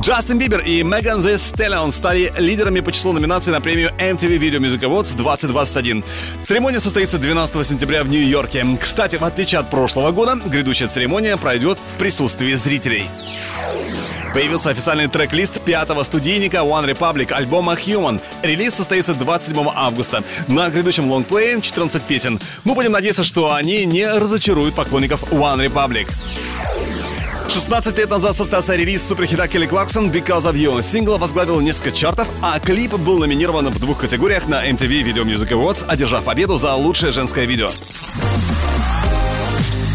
Джастин Бибер и Меган Thee Stallion стали лидерами по числу номинаций на премию MTV Video Music Awards 2021. Церемония состоится 12 сентября в Нью-Йорке. Кстати, в отличие от прошлого года, грядущая церемония пройдет в присутствии зрителей. Появился официальный трек-лист пятого студийника One Republic альбома Human. Релиз состоится 27 августа. На грядущем лонгплее 14 песен. Мы будем надеяться, что они не разочаруют поклонников One Republic. 16 лет назад состоялся релиз суперхита Келли Кларксон «Because of You». Сингл возглавил несколько чартов, а клип был номинирован в двух категориях на MTV Video Music Awards, одержав победу за лучшее женское видео.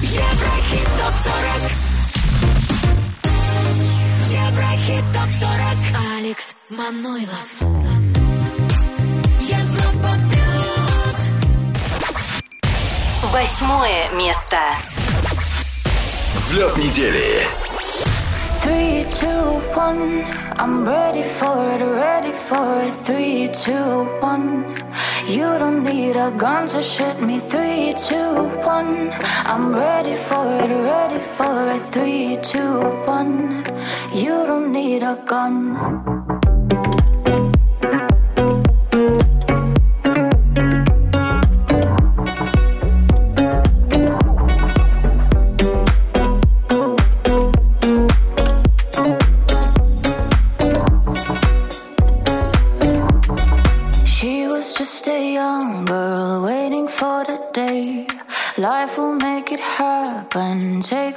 Еврохит ТОП-40 Еврохит ТОП-40 Алекс Манойлов Европа Плюс Восьмое место. Взлет недели. Three, two, one. I'm ready for it, ready for it. Three, two, one. You don't need a gun to shoot me. Three, two, one. I'm ready for it, ready for it. Three, two, one. You don't need a gun. change.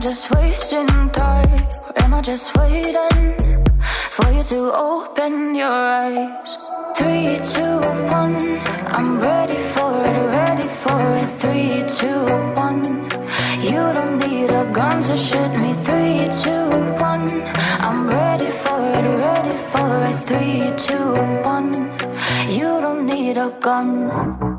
Just wasting time? Am I just waiting for you to open your eyes? Three, two, one. I'm ready for it, ready for it. Three, two, one. You don't need a gun to shoot me. Three, two, one. I'm ready for it, ready for it. Three, two, one. You don't need a gun.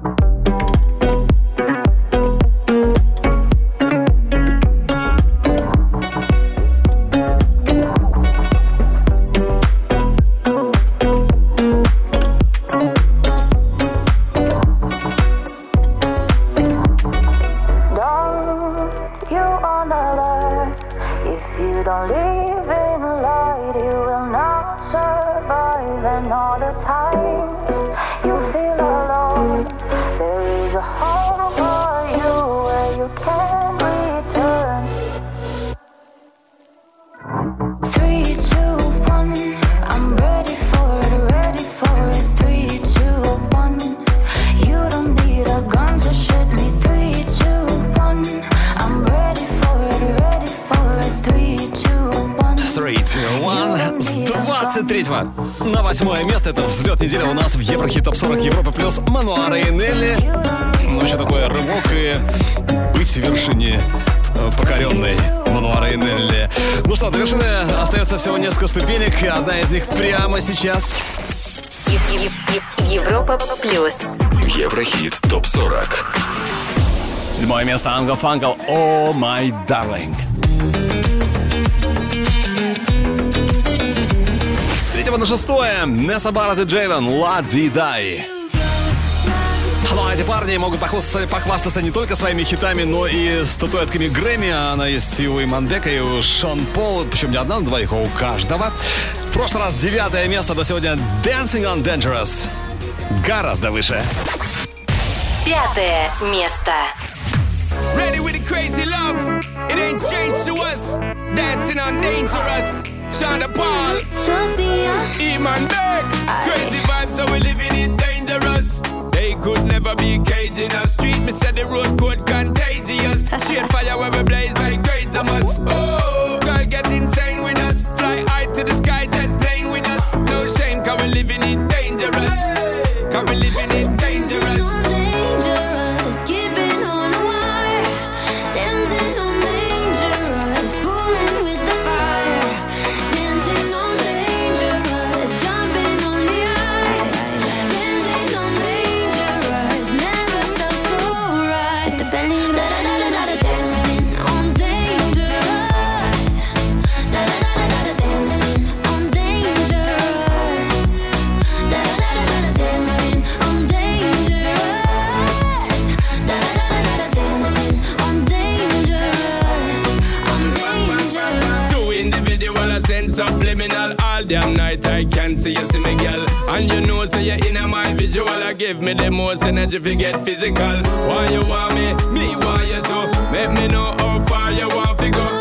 8 место. Это взлет недели у нас в Еврохит Топ 40 Европа плюс Мануара и Нелли. Ну, еще такой рывок и быть в вершине э, покоренной Мануара и Нелли. Ну что, до вершины остается всего несколько ступенек, и одна из них прямо сейчас. Европа плюс. Еврохит ТОП-40. Седьмое место Англ Фангл «Oh My Darling». Третьего на шестое Несса Барретт и Джейвен «Ла Ди Дай». Ну, а эти парни могут похвастаться, похвастаться не только своими хитами, но и статуэтками Грэмми. Она есть и у Имандека, и у Шон Пол. Причем не одна, но двоих, а у каждого. В прошлый раз девятое место, до сегодня Dancing on Dangerous. Гораздо выше. Пятое место. Ready with the crazy love. It ain't strange to us. Dancing on dangerous. Shonda Paul. Sophia. Eman Beck. Crazy vibes, so we living it dangerous. They could never be caging us. Street, me said the road code contagious. Shade fire where we blaze like great us. Oh, girl, get insane with us. Fly high to the sky, jet plane with us. No shame, cause we living it dangerous. Cause we living it dangerous. Dangerous, give me the most energy if you get physical. Why you want me? Me want you to. Make me know how far you want to go.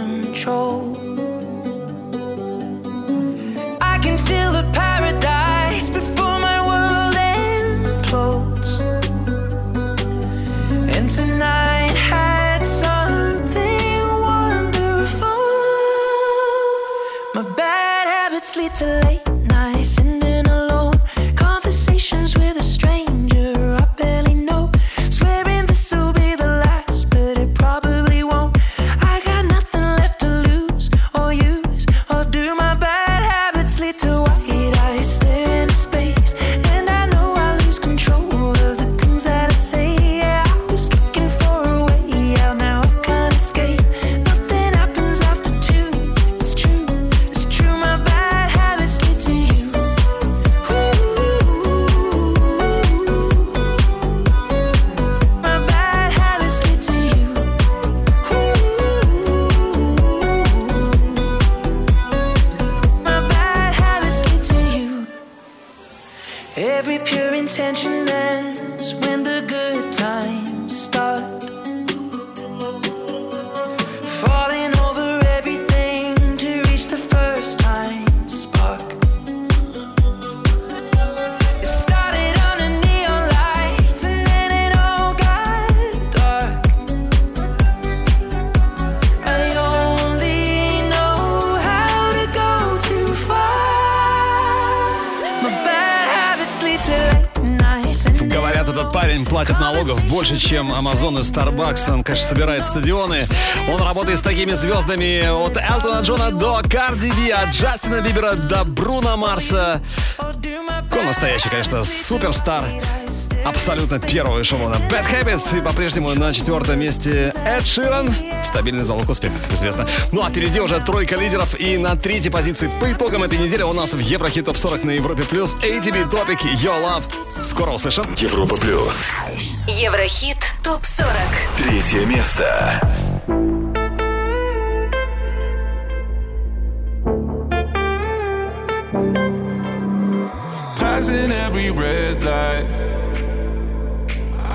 Парень платит налогов больше, чем Amazon и Starbucks. Он, конечно, собирает стадионы. Он работает с такими звездами от Элтона Джона до Карди Би, от Джастина Бибера до Бруно Марса. Он настоящий, конечно, суперстар. Абсолютно первого эшелона. Bad Habits и по-прежнему на четвертом месте Эд Ширан. Стабильный залог успеха, как известно. Ну а впереди уже тройка лидеров. И на третьей позиции по итогам этой недели у нас в Еврохит Топ 40 на Европе Плюс ATV Topic Your Love. Скоро услышим. Европа плюс. Еврохит ТОП-40 Третье место. Passing every red light.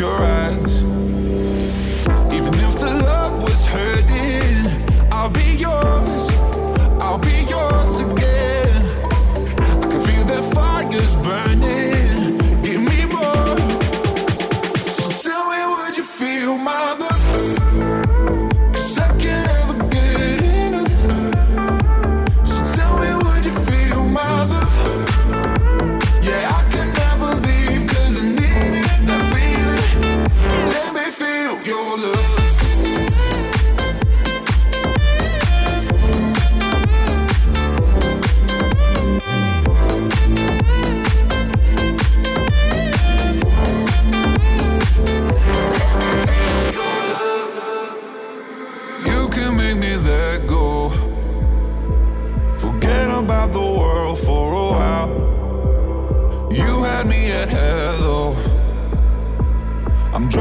your eyes.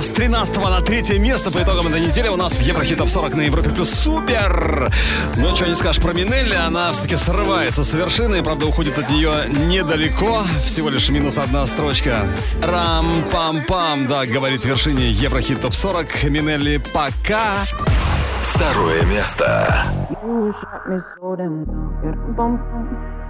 С 13 на третье место по итогам этой недели у нас в Еврохит Топ 40 на Европе Плюс. Супер! Ну, что не скажешь про Минелли, она все-таки срывается с вершины, правда, уходит от нее недалеко, всего лишь минус одна строчка. Рам-пам-пам, да, говорит вершине Еврохит Топ 40. Минелли, пока! Второе место.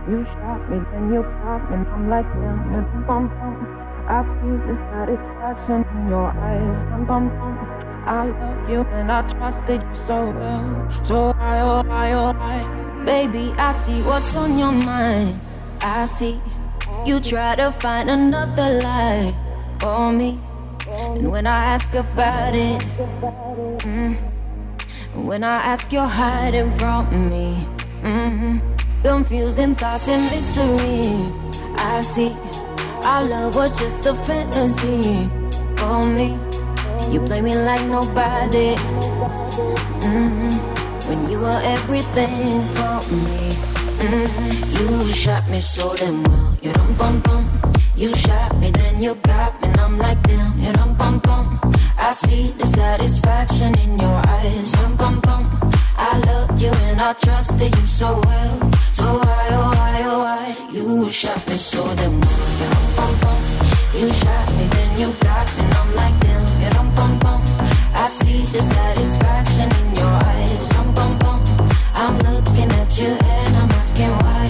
You shot me then you me, and I'm like dum bum bum. I feel the satisfaction in your eyes. Dum bum bum. I love you and I trusted you so well. So I, oh I, oh I. Baby, I see what's on your mind. I see you try to find another lie for me. And when I ask about it, mm, when I ask, you're hiding from me. hmm Confusing thoughts and mystery. I see our love was just a fantasy for me. You play me like nobody. hmm When you were everything for me. hmm You shot me so damn well. You dum bum bum. You shot me, then you got me, and I'm like damn. You dum bum bum. I see the satisfaction in your eyes. Dum bum bum. I loved you and I trusted you so well. So why, oh why, oh why? You shot me so damn well. You shot me, then you got me, and I'm like damn. Yeah, dum, bum, bum. I see the satisfaction in your eyes. Dum, bum, bum. I'm looking at you and I'm asking why.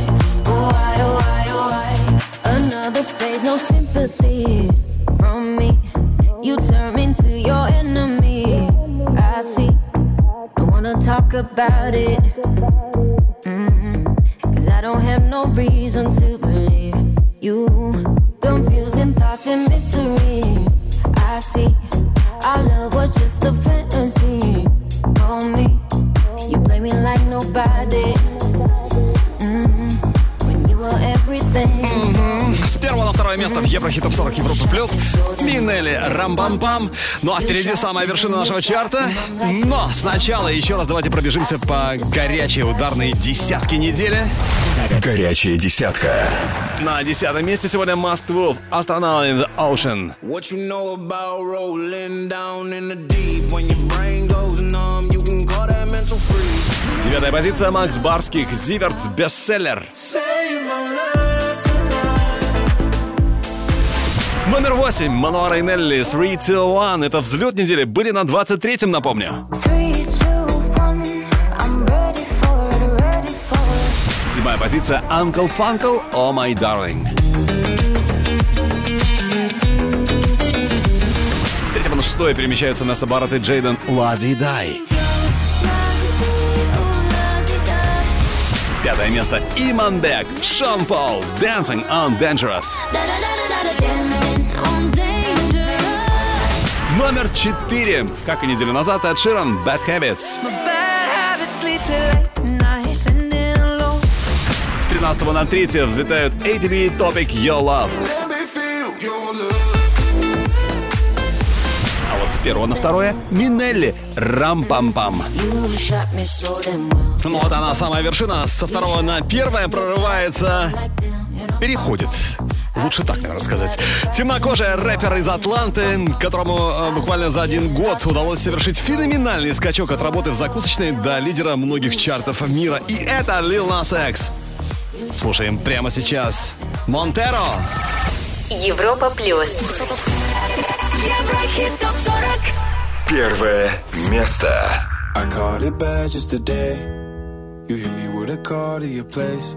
Oh why, oh why, oh why? Another phase, no sympathy from me. You turn into your enemy. I see about it. Mm-hmm. Cause I don't have no reason to believe you. Confusing thoughts and mystery. I see our love was just a fantasy. On me, you play me like nobody. С первого на второе место в Еврохит Топ 40 Европа Плюс Минели Рам-Бам-Пам. Ну а впереди самая вершина нашего чарта. Но сначала еще раз давайте пробежимся по горячей ударной десятке недели. Горячая десятка. На десятом месте сегодня Must Wolf Astronaut in the Ocean. What you know about rolling down in the deep? When your brain goes numb, you can call that mental freeze. Девятая позиция Макс Барских Зиверт Бестселлер. Номер восемь Мануа Рейнелли 3, 2, 1. Это взлет недели. Были на 23-м, напомню. Седьмая позиция Uncle Funkle Oh My Darling. С третьего на шестое перемещаются Барретт и Джейден Лади Дай. Пятое место Иманбек Шон Пол Dancing on Dangerous. Номер четыре, как и неделю назад, от Ширан Bad Habits. Bad habits lead to late nights and in alone. С 13 на 3 взлетают ATV Topic Your Love. А вот с первого на второе Минелли Рам-пам-пам. Ну вот она, самая вершина. Со второго на первое прорывается... Переходит. Лучше так, наверное, сказать. Темнокожая рэпер из Атланты, которому э, буквально за один год удалось совершить феноменальный скачок от работы в закусочной до лидера многих чартов мира. И это Lil Nas X. Слушаем прямо сейчас. Монтеро. Европа плюс. Еврохит топ 40. Первое место. I caught it bad just today. You hit me with a call to your place.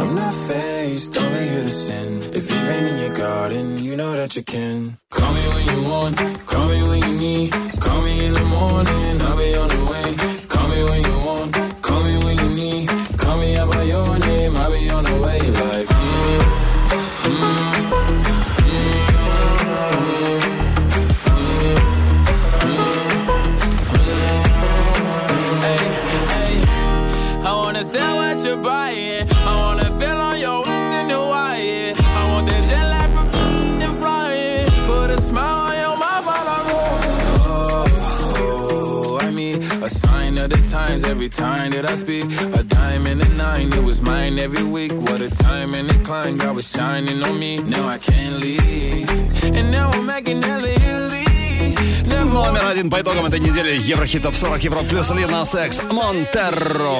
I'm not faced, only here to sin. If you rain in your garden, you know that you can. Call me when you want, call me when you need. Call me in the morning, I'll be on the way. Call me when you every time that I speak. A diamond and a nine, it was mine every week. What a time and a climb, God was shining on me. Now I can't leave. And now I'm making hella Italy. Never Номер один по итогам этой недели Еврохит Топ 40 Евро плюс Lil Nas X Монтеро.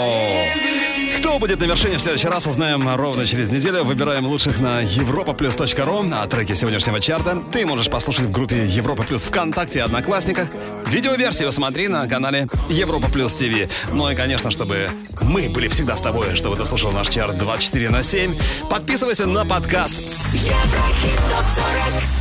Кто будет на вершине в следующий раз, узнаем ровно через неделю. Выбираем лучших на europaplus.ru. А треки сегодняшнего чарта ты можешь послушать в группе Европа Плюс ВКонтакте и Одноклассниках. Видеоверсию смотри на канале Европа Плюс ТВ. Ну и, конечно, чтобы мы были всегда с тобой, чтобы ты слушал наш чарт 24 на 7, подписывайся на подкаст. Еврохит топ 40.